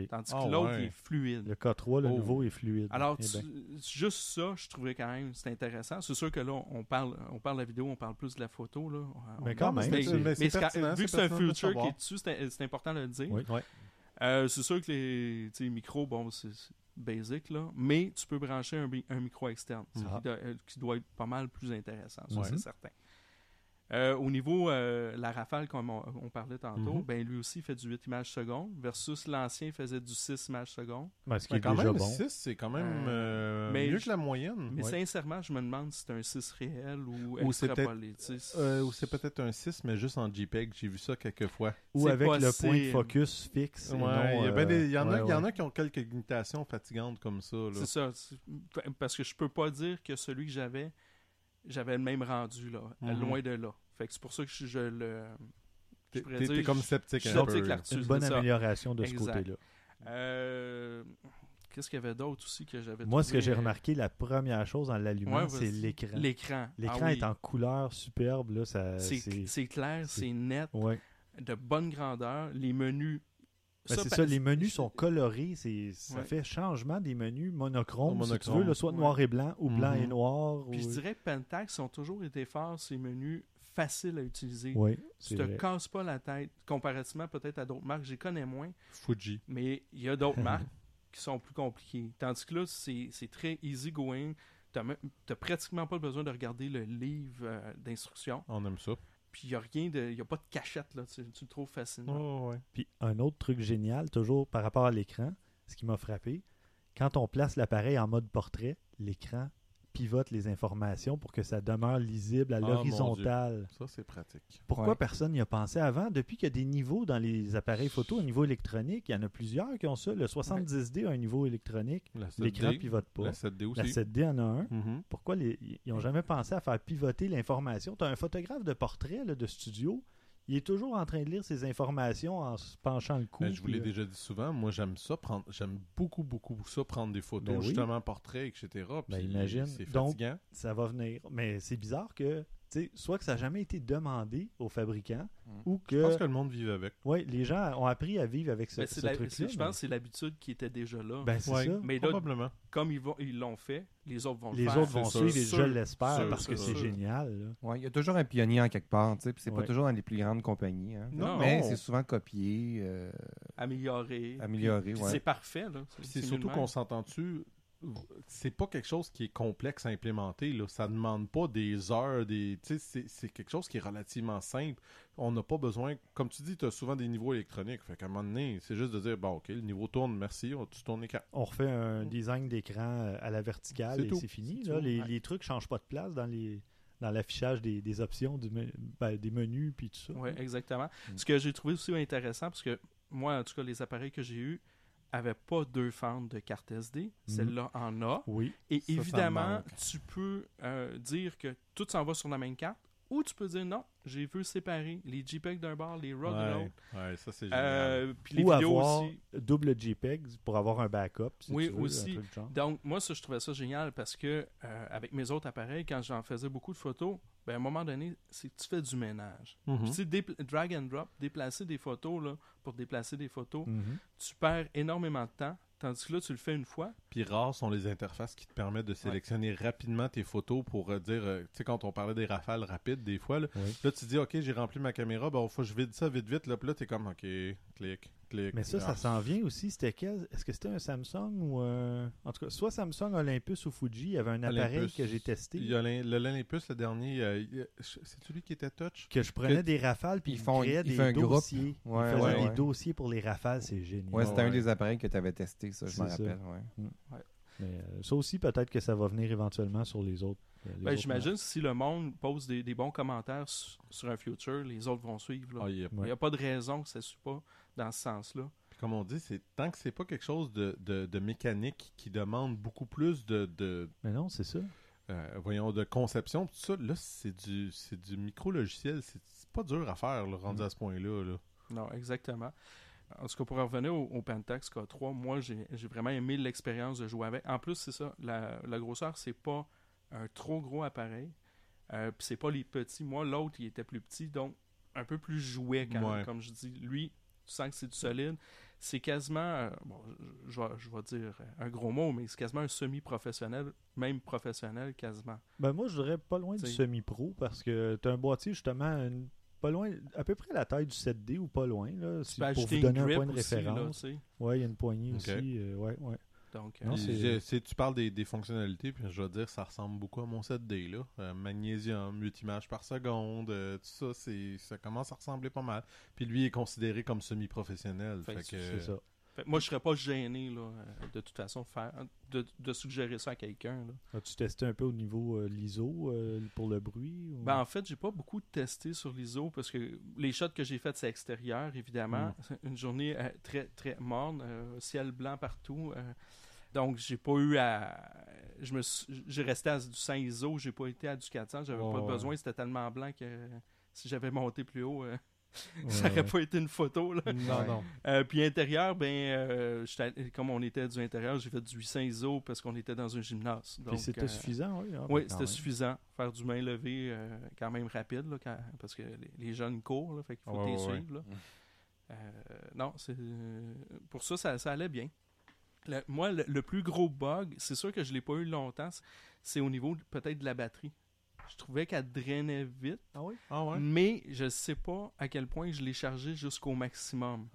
Tandis Ah que l'autre ouais. il est fluide. Le K3, le Oh. nouveau, est fluide. Alors, Eh ben, tu- juste ça, je trouvais quand même c'est intéressant. C'est sûr que là, on parle, on parle de la vidéo, on parle plus de la photo. Là. On- Mais on- quand même, mais vu que c'est un future qui est dessus, c'est important de le dire. Oui. Ouais. Euh, c'est sûr que les micros, bon, c'est basic, là, mais tu peux brancher un, un micro externe, Ah. qui, doit, euh, qui doit être pas mal plus intéressant, ça, Ouais. c'est certain. Euh, au niveau euh, la rafale, comme on, on parlait tantôt, Mhm. ben lui aussi il fait du 8 images secondes, versus l'ancien faisait du 6 images secondes. ben, ce qui Mais est quand déjà même, bon. 6, c'est quand même Euh, euh, mais mieux que la moyenne. Mais Ouais. sincèrement, je me demande si c'est un 6 réel ou, Ou c'est extrapolé. Euh, ou c'est peut-être un 6, mais juste en JPEG. J'ai vu ça quelques fois. Ou avec le point de focus fixe. et Ouais, il y, ben il y en a, ouais, il y en a qui ont quelques limitations fatigantes comme ça. C'est ça. Parce que je peux pas dire que celui que j'avais, j'avais le même rendu, là, Mhm. loin de là. Fait que c'est pour ça que je, je le. T'es comme sceptique je un suis peu. Une bonne amélioration de ce côté-là. Euh, Qu'est-ce qu'il y avait d'autre aussi que j'avais Moi, ce que j'ai remarqué, la première chose en l'allumant, ouais, c'est l'écran. L'écran. L'écran Ah oui. est en couleur superbe. Là, ça, C'est clair, c'est- c'est net, Ouais. de bonne grandeur. Les menus. Ben, c'est ça, les menus sont colorés. C'est, ça Ouais. fait changement des menus monochromes, En si tu monochrome. veux, là, soit Ouais. noir et blanc ou blanc Mhm. et noir. Puis je dirais que Pentax ont toujours été forts, ces menus faciles à utiliser. Oui, Tu te vrai. casses pas la tête, comparativement peut-être à d'autres marques. J'y connais moins, Fuji. mais il y a d'autres [LAUGHS] marques qui sont plus compliquées. Tandis que là, c'est très easy going. Tu n'as pratiquement pas besoin de regarder le livre euh, d'instructions. On aime ça. Puis il n'y a rien de. Il y a pas de cachette, là. Tu, tu le trouves facilement. Oh, ouais. Puis un autre truc génial, toujours par rapport à l'écran, ce qui m'a frappé, quand on place l'appareil en mode portrait, l'écran pivote les informations pour que ça demeure lisible à Ah, l'horizontale. Ça, c'est pratique. Pourquoi Ouais. personne n'y a pensé avant? Depuis qu'il y a des niveaux dans les appareils photo au niveau électronique, il y en a plusieurs qui ont ça. Le 70D a un niveau électronique. L'écran 7D, pivote pas. La 7D aussi. La 7D en a un. Mhm. Pourquoi les- ils n'ont jamais pensé à faire pivoter l'information? Tu as un photographe de portrait là, de studio, il est toujours en train de lire ses informations en se penchant le cou. Ben, je vous l'ai euh, déjà dit souvent, moi j'aime ça prendre j'aime beaucoup beaucoup ça prendre des photos Ben oui. justement portraits etc. Ben, imagine. c'est Donc, fatigant. ça va venir. Mais c'est bizarre que, tu sais, soit que ça n'a jamais été demandé aux fabricants, Mm. ou Je pense que, que le monde vive avec. ouais, les gens ont appris à vivre avec ce, Ben, truc-là. je mais- pense que c'est l'habitude qui était déjà là. Ben, c'est Ouais. ça. mais là, Probablement. comme ils vont- ils l'ont fait, les autres vont Les le faire. autres vont suivre je Sûr, l'espère parce que c'est génial. Ouais, il y a toujours un pionnier en quelque part, tu sais, puis c'est Ouais. pas toujours dans les plus grandes compagnies. hein. Non. mais Non. c'est souvent copié, euh, amélioré. Ouais. C'est parfait. Là. C'est surtout qu'on s'entend dessus c'est pas quelque chose qui est complexe à implémenter là. ça demande pas des heures des tu sais c'est- quelque chose qui est relativement simple on n'a pas besoin comme tu dis tu as souvent des niveaux électroniques fait qu'à un moment donné c'est juste de dire bon ok le niveau tourne merci on- tu tournes l'écran On refait un design d'écran euh, à la verticale C'est et tout. c'est fini. Là. Les, ouais. les trucs changent pas de place dans les dans l'affichage des, des options du me- ben, des menus puis tout ça. Oui, exactement. Mm. Ce que j'ai trouvé aussi intéressant, parce que moi, en tout cas, les appareils que j'ai eus n'avaient pas deux fentes de carte SD. Celle-là en a. Oui. Et Ça, évidemment, tu peux euh, dire que tout s'en va sur la même carte, ou tu peux dire non, j'ai vu séparer les JPEG d'un bord, les RAW de l'autre. ouais, ça c'est génial Euh, puis les Ou vidéos avoir aussi. double JPEG pour avoir un backup. Si Oui, tu veux, aussi. un truc du genre. Donc, moi, ça, je trouvais ça génial parce que, euh, avec mes autres appareils, quand j'en faisais beaucoup de photos, ben, à un moment donné, c'est que tu fais du ménage. Puis, tu sais, dépla- drag and drop, déplacer des photos, là, pour déplacer des photos, Mhm. tu perds énormément de temps. Tandis que là, tu le fais une fois. Puis rares sont les interfaces qui te permettent de sélectionner rapidement tes photos pour euh, dire, euh, tu sais, quand on parlait des rafales rapides, des fois, là, Oui. là, tu dis, OK, j'ai rempli ma caméra, ben, faut que je vide ça vite, vite, là, puis là, t'es comme, OK, clic, clic. Mais ça, ça s'en vient aussi. C'était quel? Est-ce que c'était un Samsung ou un. En tout cas, soit Samsung, Olympus ou Fuji. Il y avait un appareil Olympus. que j'ai testé. Il y a l'Olym- le l'Olympus, le dernier, euh, c'est celui qui était touch? Que je prenais que- des rafales puis Ils font- créaient ils des un dossiers. Ouais, ils faisaient ouais, des dossiers pour les rafales, c'est génial. Ouais, c'était Ouais. un des appareils que tu avais testé, ça, je me ça. rappelle. ouais. Mais euh, ça aussi, peut-être que ça va venir éventuellement sur les autres. euh, Ben, J'imagine si le monde pose des, des bons commentaires su- sur un future, les autres vont suivre. là. Ah, il y a- Il n'y Ouais. a pas de raison que ça ne suit pas dans ce sens-là. Comme on dit, c'est tant que c'est pas quelque chose de, de, de mécanique qui demande beaucoup plus de, de Mais non, c'est ça. euh, voyons, de conception, tout ça, là, c'est du, c'est du micro-logiciel. C'est pas dur à faire, là, rendu Mm. à ce point-là. Là. Non, exactement. En tout cas, pour revenir au, au Pentax K3, moi, j'ai vraiment aimé l'expérience de jouer avec. En plus, c'est ça, la, la grosseur, c'est pas un trop gros appareil. Euh, Puis c'est pas les petits. Moi, l'autre, il était plus petit, donc un peu plus jouet quand même. Comme je dis, lui, tu sens que c'est du solide. C'est quasiment, bon, je, je vais, dire un gros mot, mais c'est quasiment un semi-professionnel, même professionnel quasiment. Ben moi, je dirais pas loin du semi-pro parce que tu as un boîtier justement une- pas loin, à peu près la taille du 7D ou pas loin. Là, si- pour vous donner un point de référence. ouais, il y a une poignée aussi. euh, ouais, ouais. Donc, euh, Non, Puis c'est- j'ai- c'est- tu parles des, des fonctionnalités, puis je vais dire, ça ressemble beaucoup à mon 7D. Là. Euh, magnésium, 8 images par seconde, euh, tout ça, c'est, ça commence à ressembler pas mal. Puis lui est considéré comme semi-professionnel. Fait Fait que que, C'est ça. Fait que moi, je serais pas gêné, là, euh, de toute façon, de, faire, de, de suggérer ça à quelqu'un. As-tu testé un peu au niveau euh, l'ISO euh, pour le bruit ou- Ben, en fait, j'ai pas beaucoup testé sur l'ISO parce que les shots que j'ai faits, c'est extérieur, évidemment. Une journée euh, très, très morne, ciel blanc partout. donc, j'ai pas eu à. Je me suis- J'ai resté à du 100 ISO, j'ai pas été à du 400. J'avais Ouais, pas ouais. besoin, c'était tellement blanc que si j'avais monté plus haut, euh, [LAUGHS] ça aurait ouais. pas été une photo. Là. Non, non. Euh, puis intérieur, ben, euh, comme on était du intérieur, j'ai fait du 800 ISO parce qu'on était dans un gymnase. Puis Donc, c'était euh, suffisant, oui. ben, Oui, c'était suffisant. Faire du main levé euh, quand même rapide, là, quand- parce que les, les jeunes courent, là, fait qu'il faut Ouais, les ouais, suivre. là. Mm. Euh, non, c'est pour ça, ça, ça allait bien. Le- moi, le, le plus gros bug, c'est sûr que je l'ai pas eu longtemps, c'est- au niveau peut-être de la batterie. Je trouvais qu'elle drainait vite, Ah oui? Ah ouais? mais je sais pas à quel point je l'ai chargé jusqu'au maximum.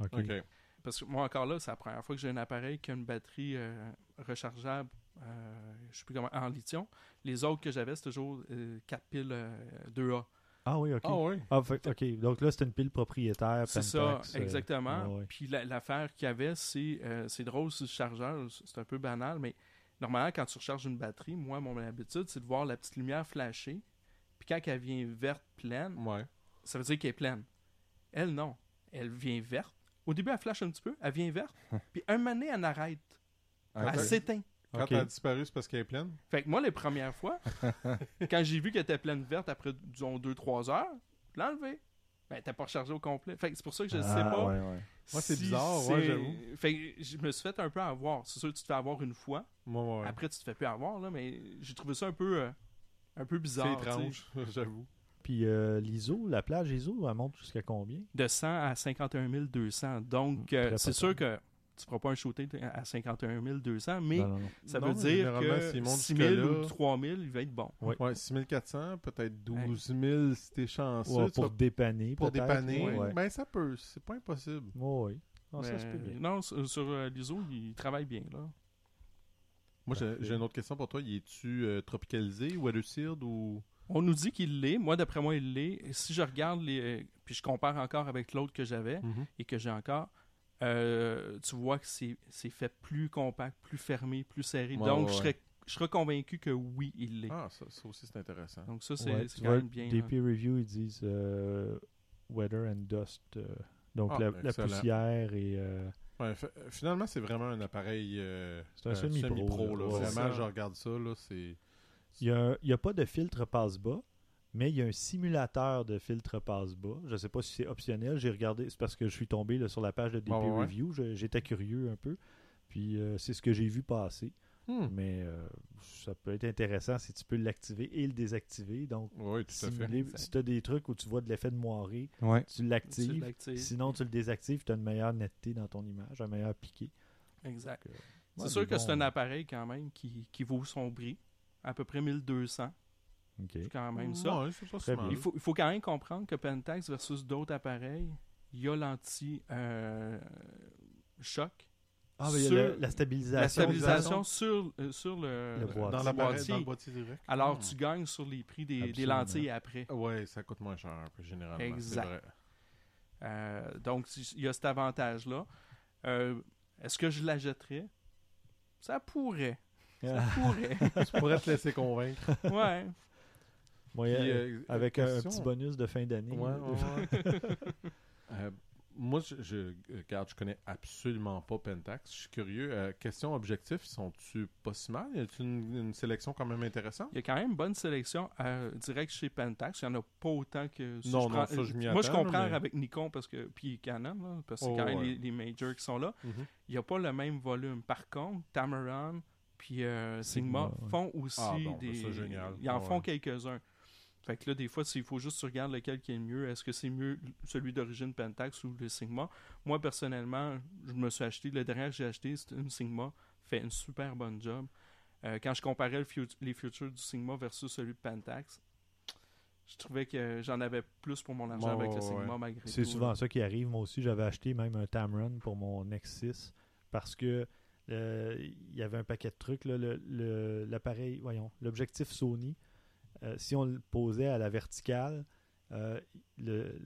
Parce que moi, encore là, c'est la première fois que j'ai un appareil qui a une batterie euh, rechargeable, euh, je sais plus comment, en lithium. Les autres que j'avais, c'était toujours 4 piles euh, 2A. Ah oui, OK. Ah ouais? Ah, fait- OK. Donc là, c'est une pile propriétaire. C'est ça, euh, exactement. ouais, ouais. Puis la- l'affaire qu'il y avait, c'est euh, c'est drôle sur le chargeur, c'est un peu banal, mais Normalement, quand tu recharges une batterie, moi, mon habitude, c'est de voir la petite lumière flasher. Puis quand elle vient verte pleine, Ouais. ça veut dire qu'elle est pleine. Elle, non. Elle vient verte. Au début, elle flash un petit peu, elle vient verte. [LAUGHS] puis un moment donné, elle arrête. Ah, Elle s'éteint. Quand elle a disparu, c'est parce qu'elle est pleine? Fait que moi, les premières fois, [LAUGHS] quand j'ai vu qu'elle était pleine verte après, disons, 2-3 heures, je l'ai enlevée. Ben, elle était pas rechargée au complet. Fait que c'est pour ça que je sais Ah, pas. ouais, ouais. Ouais, c'est si bizarre, ouais, c'est- j'avoue. Fait que je me suis fait un peu avoir. C'est sûr que tu te fais avoir une fois. Moi, ouais. Après, tu te fais plus avoir, là, mais j'ai trouvé ça un peu, euh, un peu c'est bizarre. tu sais. étrange, [LAUGHS] j'avoue. Puis euh, l'ISO, la plage ISO, elle monte jusqu'à combien? De 100 à 51 200. Donc, Très euh, c'est sûr que tu feras pas un shooting à 51 200, mais Non, non, non. ça Non, veut dire que s'il monte 6 000 jusque-là- ou 3 000, il va être bon. Oui. Ouais, 6400, peut-être 12 000 si t'es chanceux. Ouais, tu pour vas- dépanner, pour dépanner. ouais. Ben, ça peut, c'est pas impossible. Ouais. Non, ça se peut bien. Non, sur, sur, euh, l'ISO, il travaille bien. là. Moi, j'ai- une autre question pour toi. Y es-tu euh, tropicalisé, weatherseed ou? On nous dit qu'il l'est. Moi, d'après moi, il l'est. Si je regarde, les, euh, puis je compare encore avec l'autre que j'avais Mhm. et que j'ai encore, euh, tu vois que c'est c'est fait plus compact, plus fermé, plus serré. Ouais, Donc, ouais, je, serais, je serais convaincu que oui, il l'est. Ah, ça, ça aussi, c'est intéressant. Donc, ça, c'est Ouais, quand vois, même bien. Des là. peer reviews, ils disent euh, weather and dust. euh, donc Ah, la, poussière et. euh, Ouais, finalement, c'est vraiment un appareil euh, C'est un euh, semi-pro, semi-pro, là. là. Ouais, Vraiment, je regarde ça, là, c'est... Il n'y a, pas de filtre passe-bas, mais il y a un simulateur de filtre passe-bas. Je ne sais pas si c'est optionnel. J'ai regardé, c'est parce que je suis tombé là, sur la page de DP ouais. Review. Je- J'étais curieux un peu. Puis euh, c'est ce que j'ai vu passer. Hmm. Mais euh, ça peut être intéressant si tu peux l'activer et le désactiver. Donc, Oui, tout à fait. simuler- si tu as des trucs où tu vois de l'effet de moiré, Ouais. tu l'actives. Sinon, tu le désactives, tu as une meilleure netteté dans ton image, un meilleur piqué. Exact. Donc, euh, C'est sûr que c'est un appareil quand même qui, qui vaut son prix. À peu près 1200. Ok. C'est quand même ça. Ouais, pas. Il faut, il faut quand même comprendre que Pentax versus d'autres appareils, il y a l'anti-choc. Ah, mais il y a Sur- la, la stabilisation. la stabilisation sur, euh, sur le, Le boîtier. Dans, le l'appareil- boîtier. dans le boîtier direct. Alors, Hmm. tu gagnes sur les prix des, lentilles après. Ouais, ça coûte moins cher, un peu, généralement. Exact. vrai. Euh, donc, il y a cet avantage-là. Euh, Est-ce que je la jetterais? Ça pourrait. Ça pourrait. [LAUGHS] tu pourrais te laisser convaincre. ouais. Moi, Puis, euh, avec un, petit bonus de fin d'année. Ouais, ouais, ouais. [LAUGHS] Euh, moi, je, je, regarde, je connais absolument pas Pentax. Je suis curieux. Euh, question objectif, sont-tu pas si mal? Y a une, une sélection quand même intéressante? Il y a quand même une bonne sélection euh, direct chez Pentax. Il n'y en a pas autant que. si Non, je non, prends- ça, je m'y Moi, je attends, comprends mais- avec Nikon parce que, puis Canon, là, parce que c'est Oh, quand même ouais. les, les majors qui sont là. Mhm. Il n'y a pas le même volume. Par contre, Tamron puis euh, Sigma, Sigma, ouais. font aussi Ah, bon, des. c'est génial. Ils en font quelques-uns. Fait que là, des fois, il faut juste regardes lequel qui est le mieux. Est-ce que c'est mieux celui d'origine Pentax ou le Sigma? Moi, personnellement, je me suis acheté. Le dernier que j'ai acheté, c'était une Sigma. Fait une super bonne job. Euh, quand je comparais le fut- les futurs du Sigma versus celui de Pentax, je trouvais que j'en avais plus pour mon argent Bon, avec le Sigma ouais. malgré C'est tout, souvent là. ça qui arrive. Moi aussi, j'avais acheté même un Tamron pour mon X6 parce que euh, il y avait un paquet de trucs. là, le- le- L'appareil, voyons, l'objectif Sony, euh, si on le posait à la verticale, euh, le,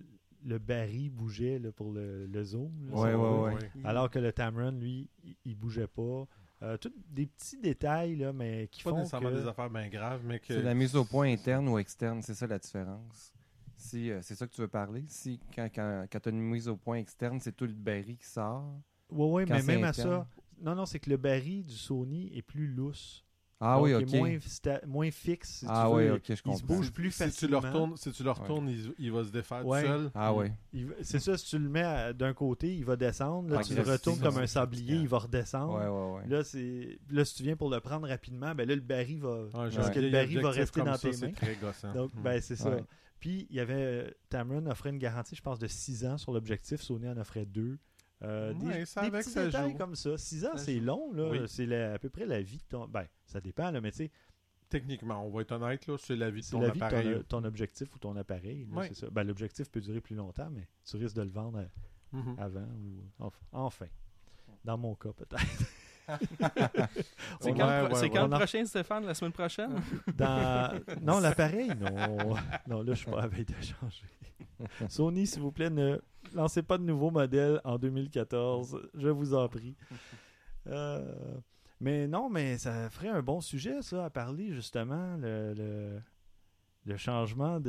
le baril bougeait là, pour le, le zoom. là, Ouais, ouais, ouais. Alors que le Tamron, lui, il, il bougeait pas. Euh, tous des petits détails, là, mais qui Pas font nécessairement que... des affaires bien graves, mais que. C'est la mise au point interne ou externe, c'est ça la différence. Si euh, c'est ça que tu veux parler, si quand, quand, quand tu as une mise au point externe, c'est tout le baril qui sort? Ouais, ouais, Quand mais même à ça... Non, non, c'est que le baril du Sony est plus lousse. Ah Donc, oui, il ok. est moins, sta- moins fixe. si ah tu oui, veux. ok, je Il se comprends. bouge plus si tu le facilement. retournes, si tu le retournes il, il va se défaire Ouais. tout seul. Ah oui. Il C'est ça, si tu le mets à- d'un côté, il va descendre. Là, Ah, tu le retournes comme un c'est sablier, il va redescendre. Ouais, ouais, ouais. Là, c'est... là, si tu viens pour le prendre rapidement, ben là, le baril va. Ouais, parce j'ai que le baril va rester comme dans ça, tes c'est mains. très gossant. Donc, Hmm. ben, c'est ça. Ouais. Puis, il y avait. Tamron offrait une garantie, je pense, de 6 ans sur l'objectif. Sony en offrait 2. Euh, Ouais, des ça des avec, petits ça détails joue. comme ça. 6 ans, c'est long. là. Oui. C'est à peu près la vie de ton. Ben, ça dépend, là, mais tu sais, Techniquement, on va être honnête, là, c'est la vie de c'est ton la vie de appareil. ton, ton objectif ou ton appareil. c'est ça. Ben, l'objectif peut durer plus longtemps, mais tu risques de le vendre à- Mhm. avant ou enf- enfin. Dans mon cas, peut-être. [LAUGHS] [LAUGHS] C'est quand, le ouais, quand prochain, Stéphane, la semaine prochaine? [LAUGHS] Dans... Non, [LAUGHS] l'appareil, non. Non, là, je suis pas à veille de changer. Sony, s'il vous plaît, ne lancez pas de nouveaux modèles en 2014. Je vous en prie. Euh, Mais non, mais ça ferait un bon sujet, ça, à parler, justement, le, le, le changement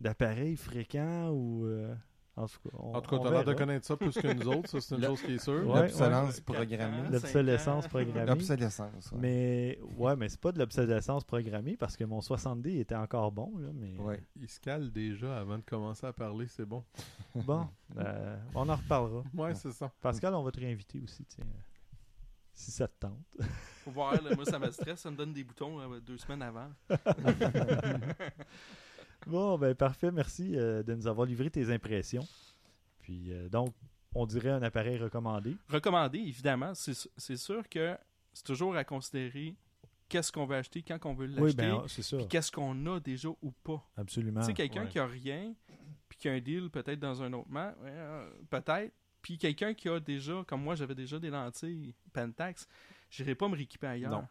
d'appareil fréquent ou. euh, en tout cas, on, En tout cas, on t'as l'air de connaître ça plus que nous autres, ça c'est une chose qui est sûre. Ouais, L'obsolescence ouais. programmée. L'obsolescence programmée. L'obsolescence. ouais. Mais ouais, mais c'est pas de l'obsolescence programmée parce que mon 60D était encore bon, là, mais Ouais. Il se cale déjà avant de commencer à parler, c'est bon. bon, euh, on en reparlera. Ouais, c'est ça. Pascal, on va te réinviter aussi, tiens. Si ça te tente. Faut voir, là, moi ça me stresse, ça me donne des boutons euh, deux semaines avant. [LAUGHS] Bon, ben parfait, merci euh, de nous avoir livré tes impressions. Puis euh, donc, on dirait un appareil recommandé. Recommandé, évidemment, c'est sûr que c'est toujours à considérer qu'est-ce qu'on veut acheter, quand on veut l'acheter, Oui, ben puis qu'est-ce qu'on a déjà ou pas. absolument. Tu sais, quelqu'un ouais. qui a rien, puis qui a un deal peut-être dans un autre man, euh, peut-être, puis quelqu'un qui a déjà, comme moi, j'avais déjà des lentilles Pentax, j'irai pas me rééquiper ailleurs. Non,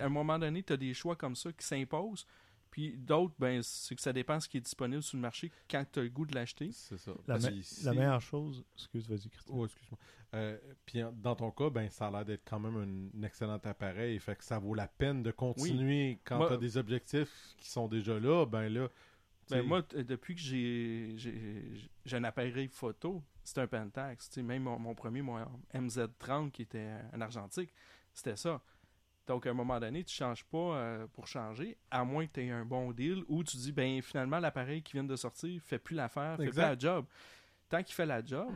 à un moment donné, tu as des choix comme ça qui s'imposent, puis d'autres, ben, c'est que ça dépend ce qui est disponible sur le marché quand tu as le goût de l'acheter. C'est ça. La, me- la meilleure chose, excuse, vas-y, Christian. Oh, excuse-moi. Euh, puis en- dans ton cas, ben, ça a l'air d'être quand même un, excellent appareil. Fait que ça vaut la peine de continuer quand tu as des objectifs qui sont déjà là. Ben là, Ben, moi, depuis que j'ai j'ai un appareil photo, c'est un Pentax. Même mon, mon premier, mon MZ30 qui était un argentique, c'était ça. Donc, à un moment donné, tu changes pas euh, pour changer, à moins que tu aies un bon deal ou tu dis, ben finalement, l'appareil qui vient de sortir fait plus l'affaire, fait plus Exact. la job. Tant qu'il fait la job,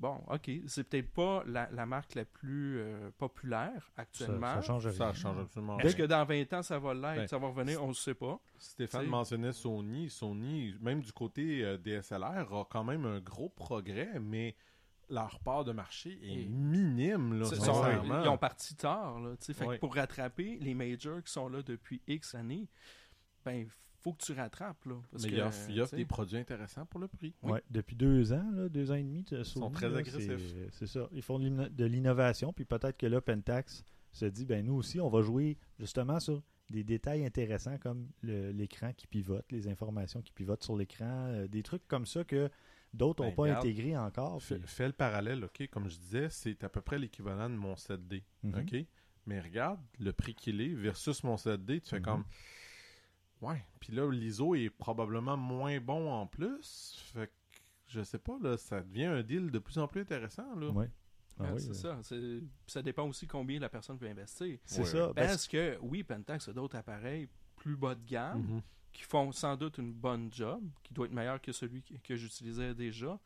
bon, ok, c'est peut-être pas la, la marque la plus euh, populaire actuellement. ça change rien. ça change absolument Est-ce que dans 20 ans, ça va l'être, Ben, ça va revenir, on ne sait pas. Stéphane T'sais. mentionnait Sony. Sony, même du côté euh, DSLR, a quand même un gros progrès, mais leur part de marché est minime, là, C'est- sont-. Ils ont parti tard. Là, que pour rattraper les majors qui sont là depuis X années, ben faut que tu rattrapes. Là, parce mais que, sais, des produits intéressants pour le prix. Oui. Ouais, depuis deux ans, là, deux ans et demi, ils sont très agressifs. C'est ça. Ils font de l'inno- de l'innovation, puis peut-être que là, Pentax se dit, ben nous aussi, on va jouer justement sur des détails intéressants comme l'écran qui pivote, les informations qui pivotent sur l'écran, euh, des trucs comme ça que d'autres n'ont Ben, pas regarde, intégrés encore. Fais, puis- fais le parallèle, OK? Comme je disais, c'est à peu près l'équivalent de mon 7D, Mhm. OK? Mais regarde le prix qu'il est versus mon 7D, tu fais Mhm. comme... Ouais. Puis là, l'ISO est probablement moins bon en plus. Fait que, je sais pas, là, ça devient un deal de plus en plus intéressant, là. Ouais. Ah oui, c'est euh, ça. C'est- Ça dépend aussi combien la personne veut investir. C'est Ouais. ça. parce- Parce que, oui, Pentax a d'autres appareils plus bas de gamme Mhm. Qui font sans doute une bonne job, qui doit être meilleur que celui que, j'utilisais déjà.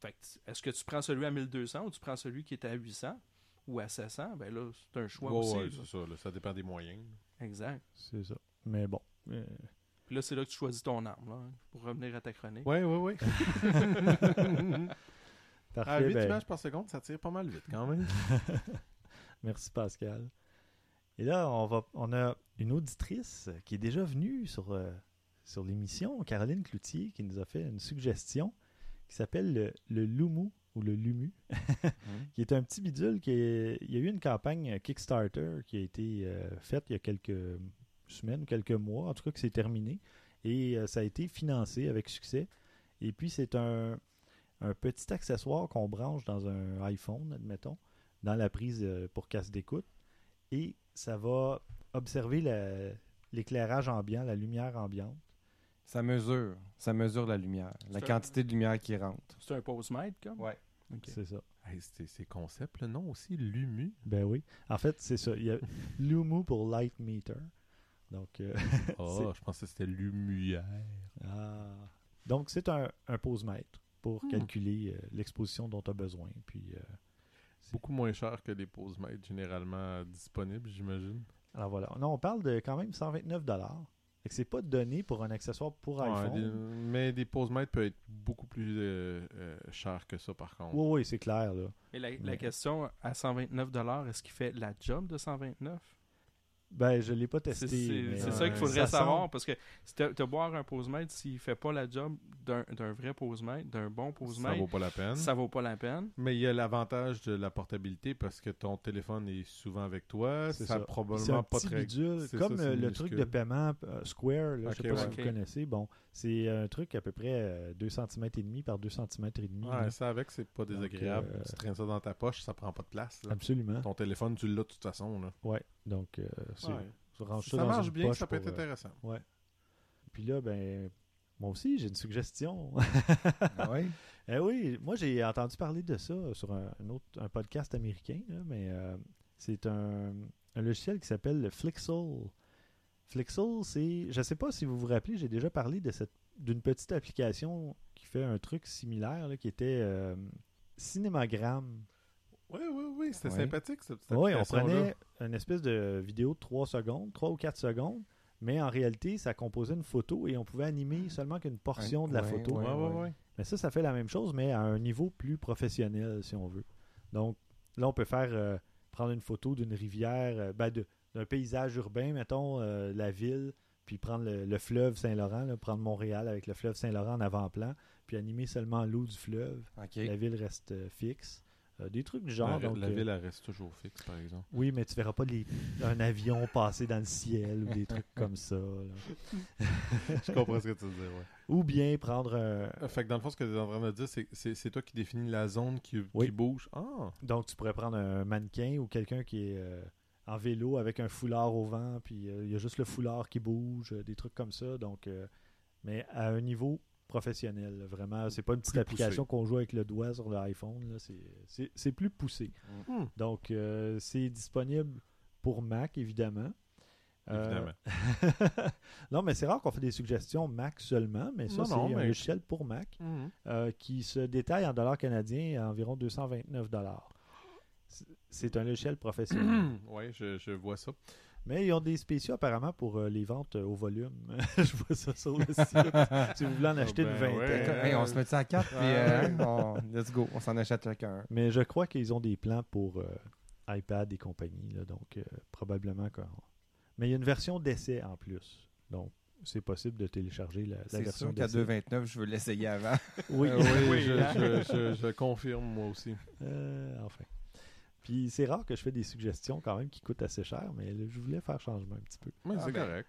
Fait que, est-ce que tu prends celui à 1200 ou tu prends celui qui est à 800 ou à 700? Ben là, c'est un choix aussi. ouais, c'est ça, là, ça dépend des moyens. Exact. C'est ça. Mais bon. euh, Puis là, c'est là que tu choisis ton arme, là, hein, pour revenir à ta chronique. Ouais, ouais, ouais. à [LAUGHS] parfait. 8 ben, images par seconde, ça tire pas mal vite quand même. [LAUGHS] Merci Pascal. Et là, on, va, on a une auditrice qui est déjà venue sur, euh, sur l'émission, Caroline Cloutier, qui nous a fait une suggestion qui s'appelle le, le Lumu ou le Lumu, [LAUGHS] qui est un petit bidule qui est- il y a eu une campagne Kickstarter qui a été euh, faite il y a quelques semaines, quelques mois, en tout cas que c'est terminé, et euh, ça a été financé avec succès. Et puis c'est un, un petit accessoire qu'on branche dans un iPhone, admettons, dans la prise pour casse d'écoute, et ça va observer la- l'éclairage ambiant, la lumière ambiante. Ça mesure. Ça mesure la lumière. La un- quantité de lumière qui rentre. C'est un pose-mètre, comme? Ouais. Ok. C'est ça. Hey, c'est ces concepts, le nom aussi, Lumu. Ben oui. En fait, c'est ça. Il y a [LAUGHS] Lumu pour Light Meter. Donc, euh, Oh, [LAUGHS] je pensais que c'était Lumuère. ah. Donc c'est un, un pose-mètre pour Hmm. calculer euh, l'exposition dont tu as besoin. Puis, euh, Beaucoup moins cher que les pose-mètres généralement disponibles, j'imagine. alors voilà. Non, on parle de quand même 129 dollars. C'est pas donné pour un accessoire pour Ouais, iPhone. des- mais des pose-mètres peuvent être beaucoup plus euh, euh, chers que ça, par contre. Oui, oui, c'est clair. Là. Mais la, la Mais- question, à 129 est-ce qu'il fait la job de 129 Ben, je l'ai pas testé. c'est- euh, ça qu'il faudrait ça savoir, parce que si te, te boire un pose-mètre, s'il fait pas la job d'un d'un vrai pose-mètre, d'un bon Ça pose-mètre, vaut pas la peine. ça vaut pas la peine. Mais il y a l'avantage de la portabilité parce que ton téléphone est souvent avec toi. C'est Ça ça. un probablement pas petit très. bidule, c'est comme ça, euh, le truc de paiement euh, Square, là, je Ok, sais pas si vous connaissez. Bon, c'est un truc à peu près euh, 2 cm et demi par 2 cm et demi. Ouais, ça avec, c'est pas Donc, désagréable. euh, Tu traînes ça dans ta poche, ça prend pas de place. là. Absolument. Ton téléphone, tu l'as de toute façon. Là. Ouais. Donc, euh, c'est- Ouais. tu ranges Si ça ça dans marche une bien, poche ça peut être pour, euh, intéressant. Puis là, ben, moi aussi, j'ai une suggestion. [LAUGHS] Ah ouais? Eh oui, moi j'ai entendu parler de ça sur un, un autre un podcast américain, là, mais euh, c'est un, un logiciel qui s'appelle le Flixel. Flixel, c'est, je sais pas si vous vous rappelez, j'ai déjà parlé de cette d'une petite application qui fait un truc similaire, là, qui était euh, Cinémagramme. Oui, oui, oui, c'était Ouais. sympathique cette petite Oui, on prenait une espèce de vidéo de 3 secondes, 3 ou 4 secondes, mais en réalité, ça composait une photo et on pouvait animer seulement qu'une portion de la ouais, photo. Mais ça, ça fait la même chose, mais à un niveau plus professionnel, si on veut. Donc, là, on peut faire euh, prendre une photo d'une rivière, euh, ben, de- d'un paysage urbain, mettons, euh, la ville, puis prendre le, le fleuve Saint-Laurent, prendre Montréal avec le fleuve Saint-Laurent en avant-plan, puis animer seulement l'eau du fleuve. La ville reste euh, fixe. Euh, des trucs du genre. la, donc, la euh, ville, elle reste toujours fixe, par exemple. oui, mais tu verras pas les- un avion [LAUGHS] passer dans le ciel ou des trucs comme ça. là. [LAUGHS] Je comprends ce que tu veux dire, ouais. Ou bien prendre un, Euh, Fait que dans le fond, ce que tu es en train de dire, c'est c'est c'est toi qui définis la zone qui, Oui. qui bouge. Ah! Donc, tu pourrais prendre un mannequin ou quelqu'un qui est euh, en vélo avec un foulard au vent, puis euh, il y a juste le foulard qui bouge, euh, des trucs comme ça. Donc, euh, mais à un niveau professionnel, là, vraiment. C'est pas une petite Plus application qu'on joue avec le doigt sur l'iPhone. là, c'est- C'est c'est plus poussé. Hmm. Donc, euh, c'est disponible pour Mac, évidemment. Euh, Évidemment. [LAUGHS] non, mais c'est rare qu'on fait des suggestions Mac seulement, mais ça, c'est non, un mais- logiciel pour Mac euh, qui se détaille en dollars canadiens à environ 229 dollars. C'est- C'est un logiciel professionnel. [CLEARS THROAT] ouais, je, je vois ça. Mais ils ont des spéciaux apparemment pour euh, les ventes euh, au volume. [LAUGHS] je vois ça sur le site. si vous voulez en acheter ben une vingtaine. ouais. Hey, on se met ça à quatre, puis euh, on- let's go, on s'en achète chacun. un. Mais je crois qu'ils ont des plans pour euh, iPad et compagnie. là, donc, euh, probablement qu'on... Mais il y a une version d'essai en plus. Donc, c'est possible de télécharger la, la C'est version sûr qu'à d'essai. 2,29, je veux l'essayer avant. Oui, Euh, oui, Oui, [LAUGHS] je, je, je, je confirme, moi aussi. Euh, enfin. Puis c'est rare que je fais des suggestions quand même qui coûtent assez cher, mais là, je voulais faire changement un petit peu. Mais Ah, c'est ben, correct.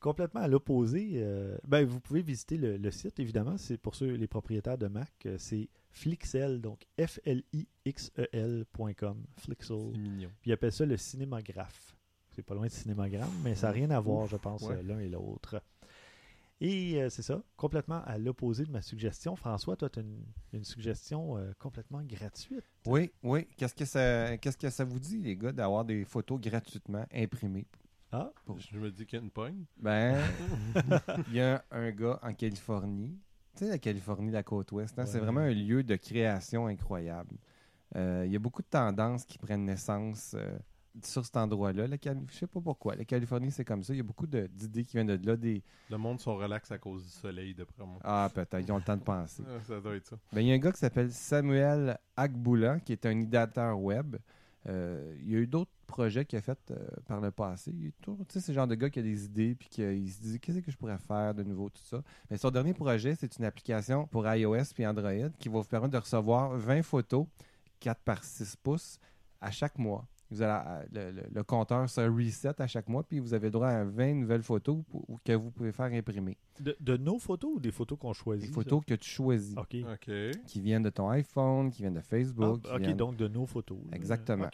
Complètement à l'opposé, euh, ben, vous pouvez visiter le, le site, évidemment, c'est pour ceux les propriétaires de Mac, euh, c'est Flixel, donc F-L-I-X-E-L.com, Flixel. C'est mignon. Puis ils appellent ça le cinémagraphe. C'est pas loin de cinémagramme, mais ça n'a rien à voir, je pense, Ouais. l'un et l'autre. Et euh, c'est ça, complètement à l'opposé de ma suggestion. François, toi, tu as une, une suggestion euh, complètement gratuite. Oui, oui. Qu'est-ce que ça, qu'est-ce que ça vous dit, les gars, d'avoir des photos gratuitement imprimées? Ah, Je me dis qu'il y a une pogne. Ben, [LAUGHS] il y a un gars en Californie. Tu sais, la Californie, la côte ouest, hein, c'est vraiment un lieu de création incroyable. Euh, Il y a beaucoup de tendances qui prennent naissance euh, sur cet endroit-là. La Cali- Je sais pas pourquoi. La Californie, c'est comme ça. Il y a beaucoup de- d'idées qui viennent de là. Des... Le monde sont relax à cause du soleil, d'après moi. Ah, peut-être. Ils ont le temps de penser. [LAUGHS] Ça doit être ça. Ben, il y a un gars qui s'appelle Samuel Agboula, qui est un idéateur web. Euh, il y a eu d'autres projets qu'il a fait euh, par le passé. Il est toujours- tu sais, c'est le genre de gars qui a des idées puis qui il se dit qu'est-ce que je pourrais faire de nouveau, tout ça. Mais son dernier projet, c'est une application pour iOS puis Android qui va vous permettre de recevoir 20 photos 4 par 6 pouces à chaque mois. Vous allez, à- le, le- le compteur se reset à chaque mois, puis vous avez droit à 20 nouvelles photos pour- que vous pouvez faire imprimer. de, de nos photos ou des photos qu'on choisit Des photos que tu choisis, ça? OK. OK. qui viennent de ton iPhone, qui viennent de Facebook. Ah, ok, viennent- donc de nos photos. Exactement.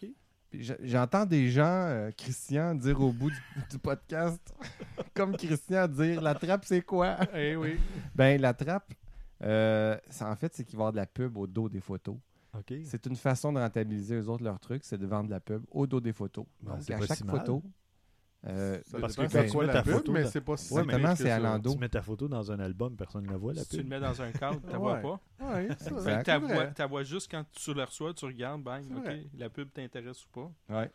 J'entends des gens, euh, Christian, dire au bout du, du podcast, [LAUGHS] comme Christian dire la trappe, c'est quoi? Eh oui. Ben, la trappe, euh, ça, en fait, c'est qu'il va y avoir de la pub au dos des photos. C'est une façon de rentabiliser eux autres leur truc, c'est de vendre de la pub au dos des photos. Bon, Donc, c'est à pas chaque si photo, euh, Ça Parce que quand tu mets la ta pub, photo mais c'est pas si Exactement, c'est à l'endo. Tu mets ta photo dans un album, personne ne la voit, la Si tu le pub. mets dans un cadre, tu la vois pas. Ouais, ça, [LAUGHS] Exact. Fait que c'est t'as vrai. vois, juste quand tu le reçois, tu regardes, bang, ok, la pub t'intéresse ou pas. Ouais.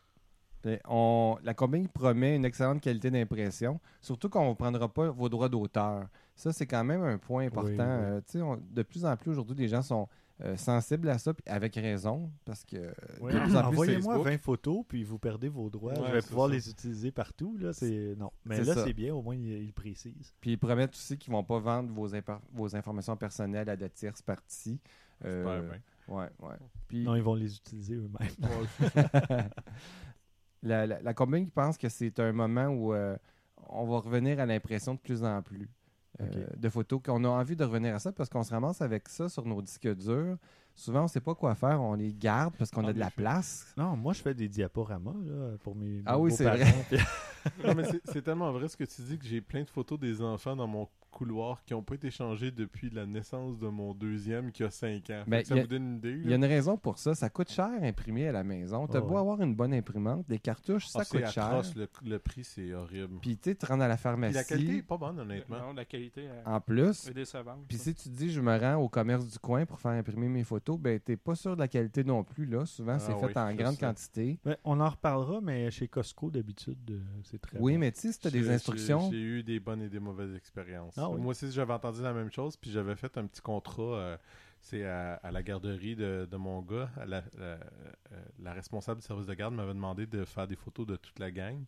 On- la compagnie promet une excellente qualité d'impression, surtout qu'on ne prendra pas vos droits d'auteur. Ça, c'est quand même un point important. Oui, oui. Euh, tu sais, on- de plus en plus aujourd'hui, les gens sont euh, sensibles à ça, puis avec raison, parce que euh, Ouais. Envoyez-moi Facebook- 20 photos, puis vous perdez vos droits. Ouais, je vais pouvoir ça. les utiliser partout. Là, c'est... Non. Mais là, c'est bien, au moins, ils il précisent. Puis ils promettent aussi qu'ils vont pas vendre vos, impar- vos informations personnelles à de tierces parties. Euh, Super bien. Ouais, ouais. Puis Non, ils vont les utiliser eux-mêmes. [LAUGHS] La, la, la compagnie pense que c'est un moment où euh, on va revenir à l'impression de plus en plus euh, de photos, qu'on a envie de revenir à ça parce qu'on se ramasse avec ça sur nos disques durs. Souvent, on ne sait pas quoi faire, on les garde parce qu'on a de la place. Non, moi, je fais des diaporamas là, pour mes, Ah mes oui, c'est puis- [LAUGHS] Non, mais c'est- tellement vrai ce que tu dis que j'ai plein de photos des enfants dans mon couloir qui n'ont pas été changés depuis la naissance de mon deuxième qui a 5 ans. Ben, ça a- vous donne une idée. Il y a une raison pour ça. Ça coûte cher imprimer à la maison. Tu as Ah beau ouais. avoir une bonne imprimante, des cartouches, ça c'est coûte cher. atroce, le, le prix c'est horrible. Puis tu sais, tu rentres à la Puis pharmacie la qualité est pas bonne honnêtement. Non, la qualité euh, en plus. est décevante. Puis si tu te dis je me rends au commerce du coin pour faire imprimer mes photos, ben t'es pas sûr de la qualité non plus. Là. Souvent, Ah c'est oui, fait en grande ça. quantité. Ben, on en reparlera, mais chez Costco, d'habitude, euh, c'est très Oui, bon. mais tu sais, si tu as des instructions. J'ai eu des bonnes et des mauvaises expériences. Ah oui. Moi aussi, j'avais entendu la même chose, puis j'avais fait un petit contrat. euh, c'est à, à la garderie de, de mon gars. à La, la- euh, la responsable du service de garde m'avait demandé de faire des photos de toute la gang.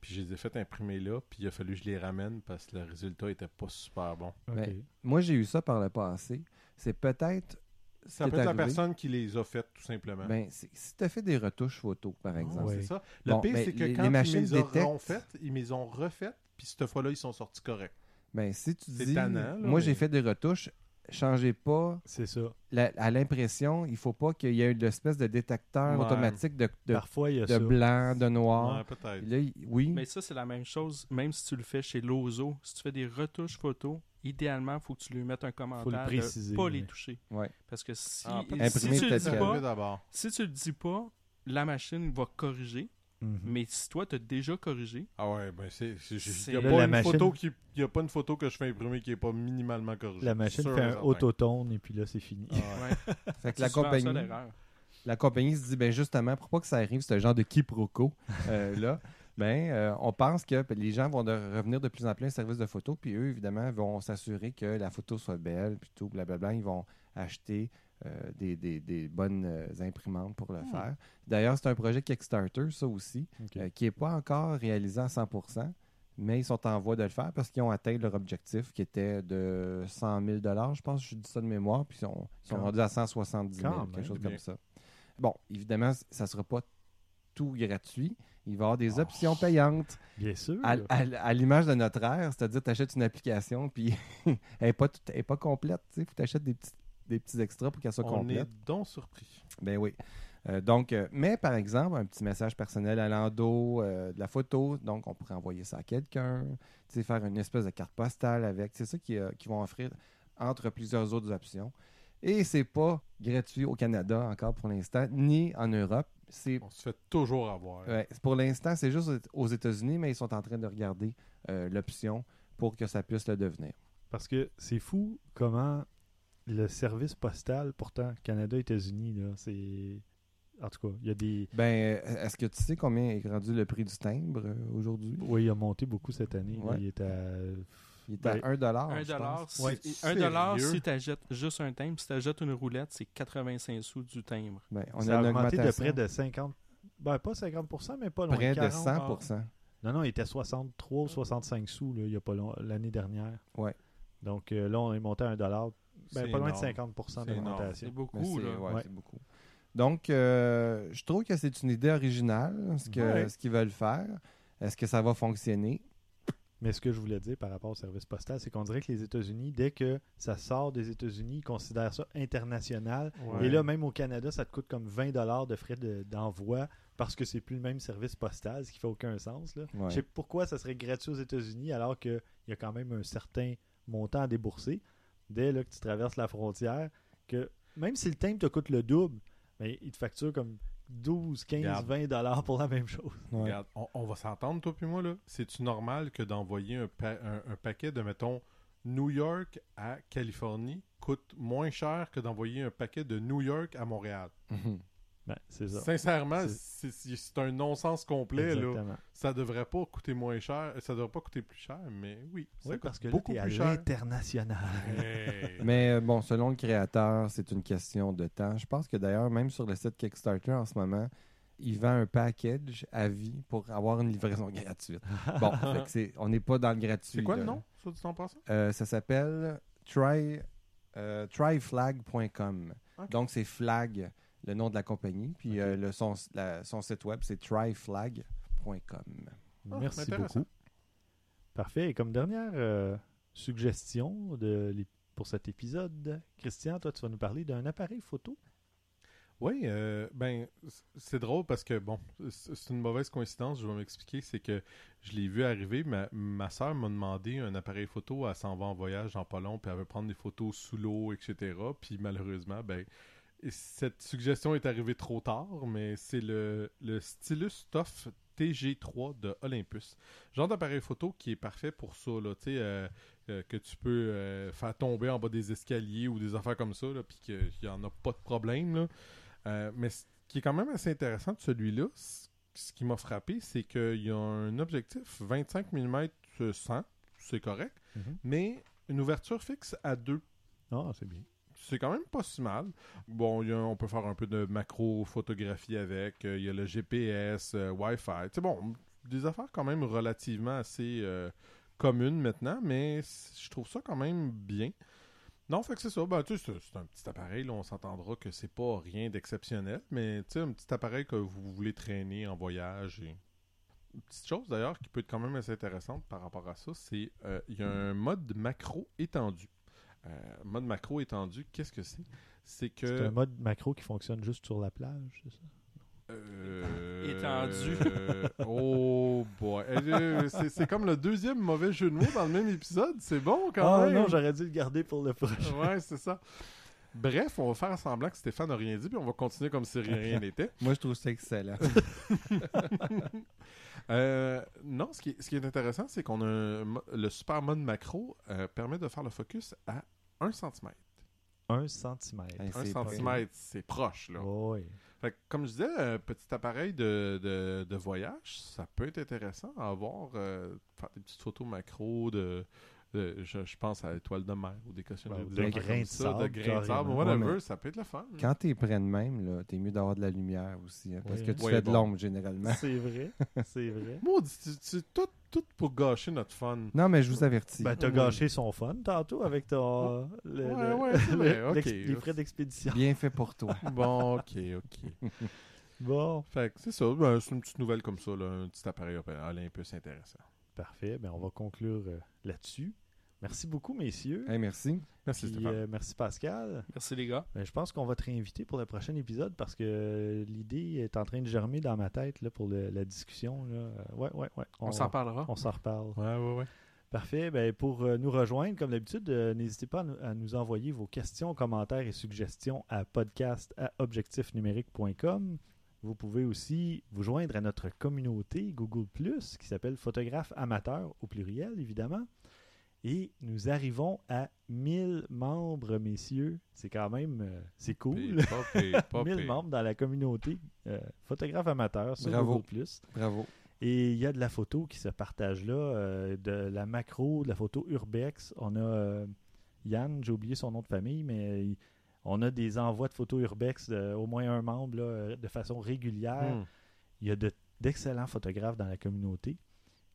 Puis je les ai fait imprimer là, puis il a fallu que je les ramène parce que le résultat était pas super bon. Ben, Moi, j'ai eu ça par le passé. C'est peut-être. Ça peut être la personne qui les a faites, tout simplement. Ben, si tu as fait des retouches photos, par Ah, exemple. Ouais. C'est ça. Le Bon, pire, ben, c'est que les- quand les machines ils les auront détectent- faites, ils me les ont refaites, puis cette fois-là, ils sont sortis corrects. Ben, si tu C'est dis. tannant, là, moi, j'ai fait des retouches. Changez pas. C'est ça. la- à l'impression, il faut pas qu'il y ait une espèce de détecteur Ouais. automatique de, de, Parfois, il y a de ça. blanc, de noir. Ouais, peut-être. Là, oui. Mais ça, c'est la même chose, même si tu le fais chez Lozo. Si tu fais des retouches photos, idéalement, il faut que tu lui mettes un commentaire préciser, de pas oui. les toucher. Ouais. Parce que si, Ah, si tu le dis pas, d'abord. si tu le dis pas, la machine va corriger. Mhm. Mais si toi, tu as déjà corrigé, Ah ouais, ben c'est. c'est- C'est- Il n'y a, pas une machine- photo qui. Il y a pas une photo que je fais imprimer qui est pas minimalement corrigée. La machine fait un autotone et puis là, c'est fini. Ah ouais. ouais, [LAUGHS] Fait que c'est la compagnie, ça la compagnie se dit, ben justement, pour pas que ça arrive, ce genre de quiproquo euh, là, ben, euh, on pense que les gens vont de- revenir de plus en plus à un service de photo, puis eux, évidemment, vont s'assurer que la photo soit belle, puis tout, blablabla. Ils vont acheter euh, des, des- des bonnes euh, imprimantes pour le faire. D'ailleurs, c'est un projet Kickstarter, ça aussi, qui n'est pas encore réalisé à 100%, mais ils sont en voie de le faire parce qu'ils ont atteint leur objectif qui était de 100 000 je pense, je dis ça de mémoire, puis ils sont, ils sont Quand- rendus à 170 000, quand quelque même, chose bien. comme ça. Bon, évidemment, ça ne sera pas tout gratuit. Il va y avoir des Oh. options payantes Bien sûr. à, à- à l'image de notre ère, c'est-à-dire tu achètes une application puis [LAUGHS] elle n'est pas, tout- elle est pas complète. Il faut que tu achètes des petits, des petits extras pour qu'elle soit On complète. est donc surpris. Ben oui. Euh, donc, euh, mais par exemple, un petit message personnel à l'endo, euh, de la photo, donc on pourrait envoyer ça à quelqu'un, tu sais, faire une espèce de carte postale avec. C'est ça qu'ils euh, qu'ils vont offrir entre plusieurs autres options. Et c'est pas gratuit au Canada encore pour l'instant, ni en Europe. C'est On se fait toujours avoir. ouais, pour l'instant, c'est juste aux États-Unis, mais ils sont en train de regarder euh, l'option pour que ça puisse le devenir. Parce que c'est fou comment le service postal, pourtant, Canada-États-Unis, là, c'est. En tout cas, il y a des. Ben, est-ce que tu sais combien est rendu le prix du timbre euh, aujourd'hui? Oui, il a monté beaucoup cette année. Ouais. Il est à. Il est à Ben, 1 dollar. Un je dollar, pense. si, Ouais, un dollar si tu achètes juste un timbre. Si tu achètes une roulette, c'est 85 sous du timbre. Ben, on ça a a une augmenté de près de 50. Ben, pas 50%, mais pas loin. Près de 40. 100 Non, non, il était 63 ou 65 sous là, il n'y a pas long- l'année dernière. Ouais. Donc euh, là, on est monté à 1 dollar. Ben, pas loin énorme. de 50% C'est énorme. C'est d'augmentation. Beaucoup, c'est là. ouais, Ouais. c'est beaucoup. Donc, euh, je trouve que c'est une idée originale, ce que- Ouais. ce qu'ils veulent faire. Est-ce que ça va fonctionner? Mais ce que je voulais dire par rapport au service postal, c'est qu'on dirait que les États-Unis, dès que ça sort des États-Unis, ils considèrent ça international. Ouais. Et là, même au Canada, ça te coûte comme 20 dollars de frais de- d'envoi parce que c'est plus le même service postal, ce qui fait aucun sens. Là. Ouais. Je sais pourquoi ça serait gratuit aux États-Unis alors qu'il y a quand même un certain montant à débourser dès là, que tu traverses la frontière. que Même si le timbre te coûte le double, ben, il te facture comme 12, 15, Regarde. 20 dollars pour la même chose. Ouais. Regarde, on, on va s'entendre, toi puis moi, là. C'est-tu normal que d'envoyer un, pa- un- un paquet de, mettons, New York à Californie coûte moins cher que d'envoyer un paquet de New York à Montréal? Mhm. Ben, c'est ça. Sincèrement, C'est- c'est c'est un non-sens complet. Là. Ça devrait pas coûter moins cher. Ça devrait pas coûter plus cher, mais oui. Ça Oui, coûte parce que là, beaucoup t'es à plus. Hey. [LAUGHS] [LAUGHS] Mais euh, bon, selon le créateur, c'est une question de temps. Je pense que d'ailleurs, même sur le site Kickstarter en ce moment, il vend un package à vie pour avoir une livraison [LAUGHS] gratuite. Bon, fait que c'est- on n'est pas dans le gratuit. C'est quoi le là. nom, ça, temps passant? Euh, ça s'appelle try, euh, tryflag.com. Donc, c'est flag, le nom de la compagnie. Puis euh, le, son, la- son site web, c'est tryflag.com. Ah, Merci beaucoup. Parfait. Et comme dernière euh, suggestion de, pour cet épisode, Christian, toi, tu vas nous parler d'un appareil photo. Oui, euh, ben, c'est drôle parce que, bon, c'est une mauvaise coïncidence, je vais m'expliquer. C'est que je l'ai vu arriver, ma, ma soeur m'a demandé un appareil photo, elle s'en va en voyage en pas long, puis elle veut prendre des photos sous l'eau, etc. Puis malheureusement, ben, cette suggestion est arrivée trop tard, mais c'est le, le Stylus Tough TG3 de Olympus. Genre d'appareil photo qui est parfait pour ça, là, tu sais, euh, euh, que tu peux euh, faire tomber en bas des escaliers ou des affaires comme ça, puis qu'il n'y en a pas de problème, là. Mais ce qui est quand même assez intéressant de celui-là, ce qui m'a frappé, c'est qu'il y a un objectif 25 mm 100, c'est correct, Mhm. mais une ouverture fixe à 2 Ah, c'est bien. C'est quand même pas si mal. Bon, on peut faire un peu de macro-photographie avec. euh, Il y a le GPS, euh, Wi-Fi. C'est bon, des affaires quand même relativement assez euh, communes maintenant, mais je trouve ça quand même bien. Non, fait que c'est ça. Ben, tu sais, c'est un petit appareil. Là, on s'entendra que c'est pas rien d'exceptionnel, mais tu sais, un petit appareil que vous voulez traîner en voyage. Une petite chose d'ailleurs qui peut être quand même assez intéressante par rapport à ça, c'est euh, il y a un mode macro étendu. Euh, mode macro étendu, qu'est-ce que c'est? C'est que. C'est un mode macro qui fonctionne juste sur la plage, c'est ça? Euh, Étendu. euh, oh boy. C'est- comme le deuxième mauvais jeu de mots dans le même épisode. C'est bon quand Ah même. non, j'aurais dû le garder pour le prochain. Ouais, c'est ça. Bref, on va faire semblant que Stéphane n'a rien dit, puis on va continuer comme si rien rien [LAUGHS] n'était. Moi, je trouve ça excellent. [LAUGHS] Euh, non, ce qui est, ce qui est intéressant, c'est qu'on a le super mode macro euh, permet de faire le focus à 1 cm. Un centimètre. Hey, 1 C'est pas- cm, c'est proche, là. Oh, oui. Fait que, comme je disais, un petit appareil de, de, de voyage, ça peut être intéressant à avoir, euh, faire des petites photos macro de, de- je, je pense à l'étoile de mer ou des. Ben, des de affaires grains de sable, de grains de sable, whatever, Ouais, ça peut être le fun. Quand t'es près de même, là, t'es mieux d'avoir de la lumière aussi. hein, parce que tu fais de l'ombre généralement. C'est vrai, c'est vrai. [LAUGHS] Maudit, tu- tu- tout, tout pour gâcher notre fun. Non, mais je vous avertis. Ben, t'as gâché son fun tantôt avec ton, le- le- c'est vrai, le- les frais d'expédition. Bien fait pour toi. [LAUGHS] Bon, ok, ok. [LAUGHS] Bon, Fait que c'est ça, ben, c'est une petite nouvelle comme ça, là, un petit appareil Olympus intéressant. parfait. Ben, on va conclure euh, là-dessus. Merci beaucoup, messieurs. Hey, merci. Merci Puis, Stéphane. euh, merci Pascal. Merci les gars. Ben, je pense qu'on va te réinviter pour le prochain épisode parce que euh, l'idée est en train de germer dans ma tête là, pour le- la discussion. Là. Euh, Ouais, ouais, ouais. On, s'en parlera. On s'en reparle. Ouais, ouais, ouais. Parfait. Ben, pour nous rejoindre, comme d'habitude, euh, n'hésitez pas à nous, à nous envoyer vos questions, commentaires et suggestions à podcast à objectifnumérique.com. Vous pouvez aussi vous joindre à notre communauté Google Plus qui s'appelle Photographe Amateur au pluriel, évidemment. Et nous arrivons à 1000 membres, messieurs. C'est quand même euh, c'est cool. Pis, Pas pire, pas 1000 [LAUGHS] pire. membres dans la communauté euh, Photographe Amateur sur Bravo. Google Plus. Bravo. Et il y a de la photo qui se partage là, euh, de la macro, de la photo urbex. On a euh, Yann, j'ai oublié son nom de famille, mais on a des envois de photos urbex de au moins un membre là, de façon régulière. Hmm. Il y a de- d'excellents photographes dans la communauté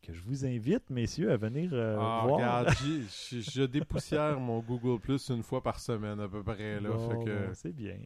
que je vous invite, messieurs, à venir euh, Ah, voir. regarde, [LAUGHS] je, je dépoussière mon Google Plus une fois par semaine à peu près. Là, Bon, que... c'est bien.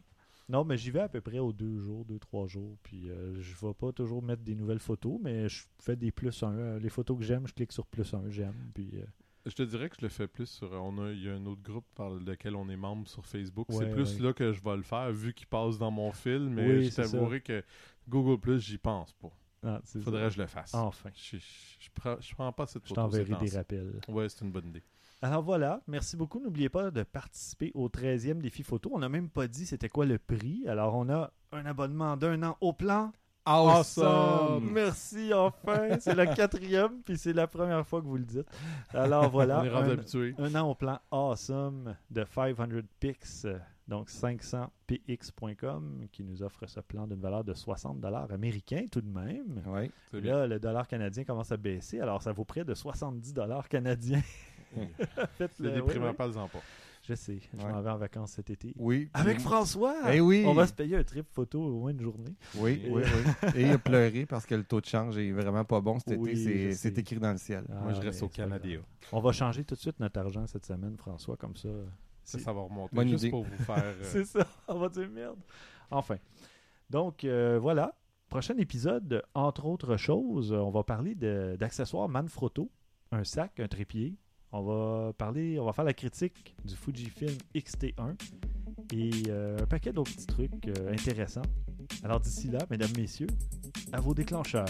Non, mais j'y vais à peu près aux deux jours, deux, trois jours. Puis euh, je vais pas toujours mettre des nouvelles photos, mais je fais des plus un. Euh, Les photos que j'aime, je clique sur plus un, j'aime. Puis euh, Je te dirais que je le fais plus sur. On a, il y a un autre groupe par lequel on est membre sur Facebook. Ouais, c'est plus ouais. là que je vais le faire, vu qu'il passe dans mon fil. Mais Oui, je t'avouerai que Google Plus, j'y pense pas. Ah, c'est Faudrait que je le fasse. Enfin, Je, je, je prends, je prends pas cette je photo. t'enverrai ces des rappels. Ouais, c'est une bonne idée. Alors voilà, merci beaucoup. N'oubliez pas de participer au 13e défi photo. On n'a même pas dit c'était quoi le prix. Alors on a un abonnement d'un an au plan. Awesome! Merci enfin. [LAUGHS] C'est le quatrième, puis c'est la première fois que vous le dites. Alors [LAUGHS] voilà. On est un-. Un an au plan awesome de 500 pics Donc 500px.com qui nous offre ce plan d'une valeur de 60 dollars américains tout de même. Oui. Là, le dollar canadien commence à baisser, alors ça vaut près de 70 dollars canadiens. [LAUGHS] Faites C'est déprimant, parle-en pas. Je sais, je Ouais. m'en vais en vacances cet été. Oui. Avec François! Eh oui. On va se payer un trip photo au moins une journée. Oui, oui, oui. [LAUGHS] Et il a pleuré parce que le taux de change est vraiment pas bon cet Oui, été. C'est- écrit dans le ciel. Ah, Moi, je reste mais au. Canada. On va changer tout de suite notre argent cette semaine, François, comme ça. Ça, ça va remonter. Bonne juste idée. pour vous faire. [LAUGHS] euh, C'est ça, on va dire merde. Enfin. Donc, euh, voilà. Prochain épisode, entre autres choses, on va parler d'accessoires Manfrotto, un sac, un trépied. On va parler, on va faire la critique du Fujifilm X-T1 et euh, un paquet d'autres petits trucs intéressants. Alors d'ici là, mesdames, messieurs, à vos déclencheurs.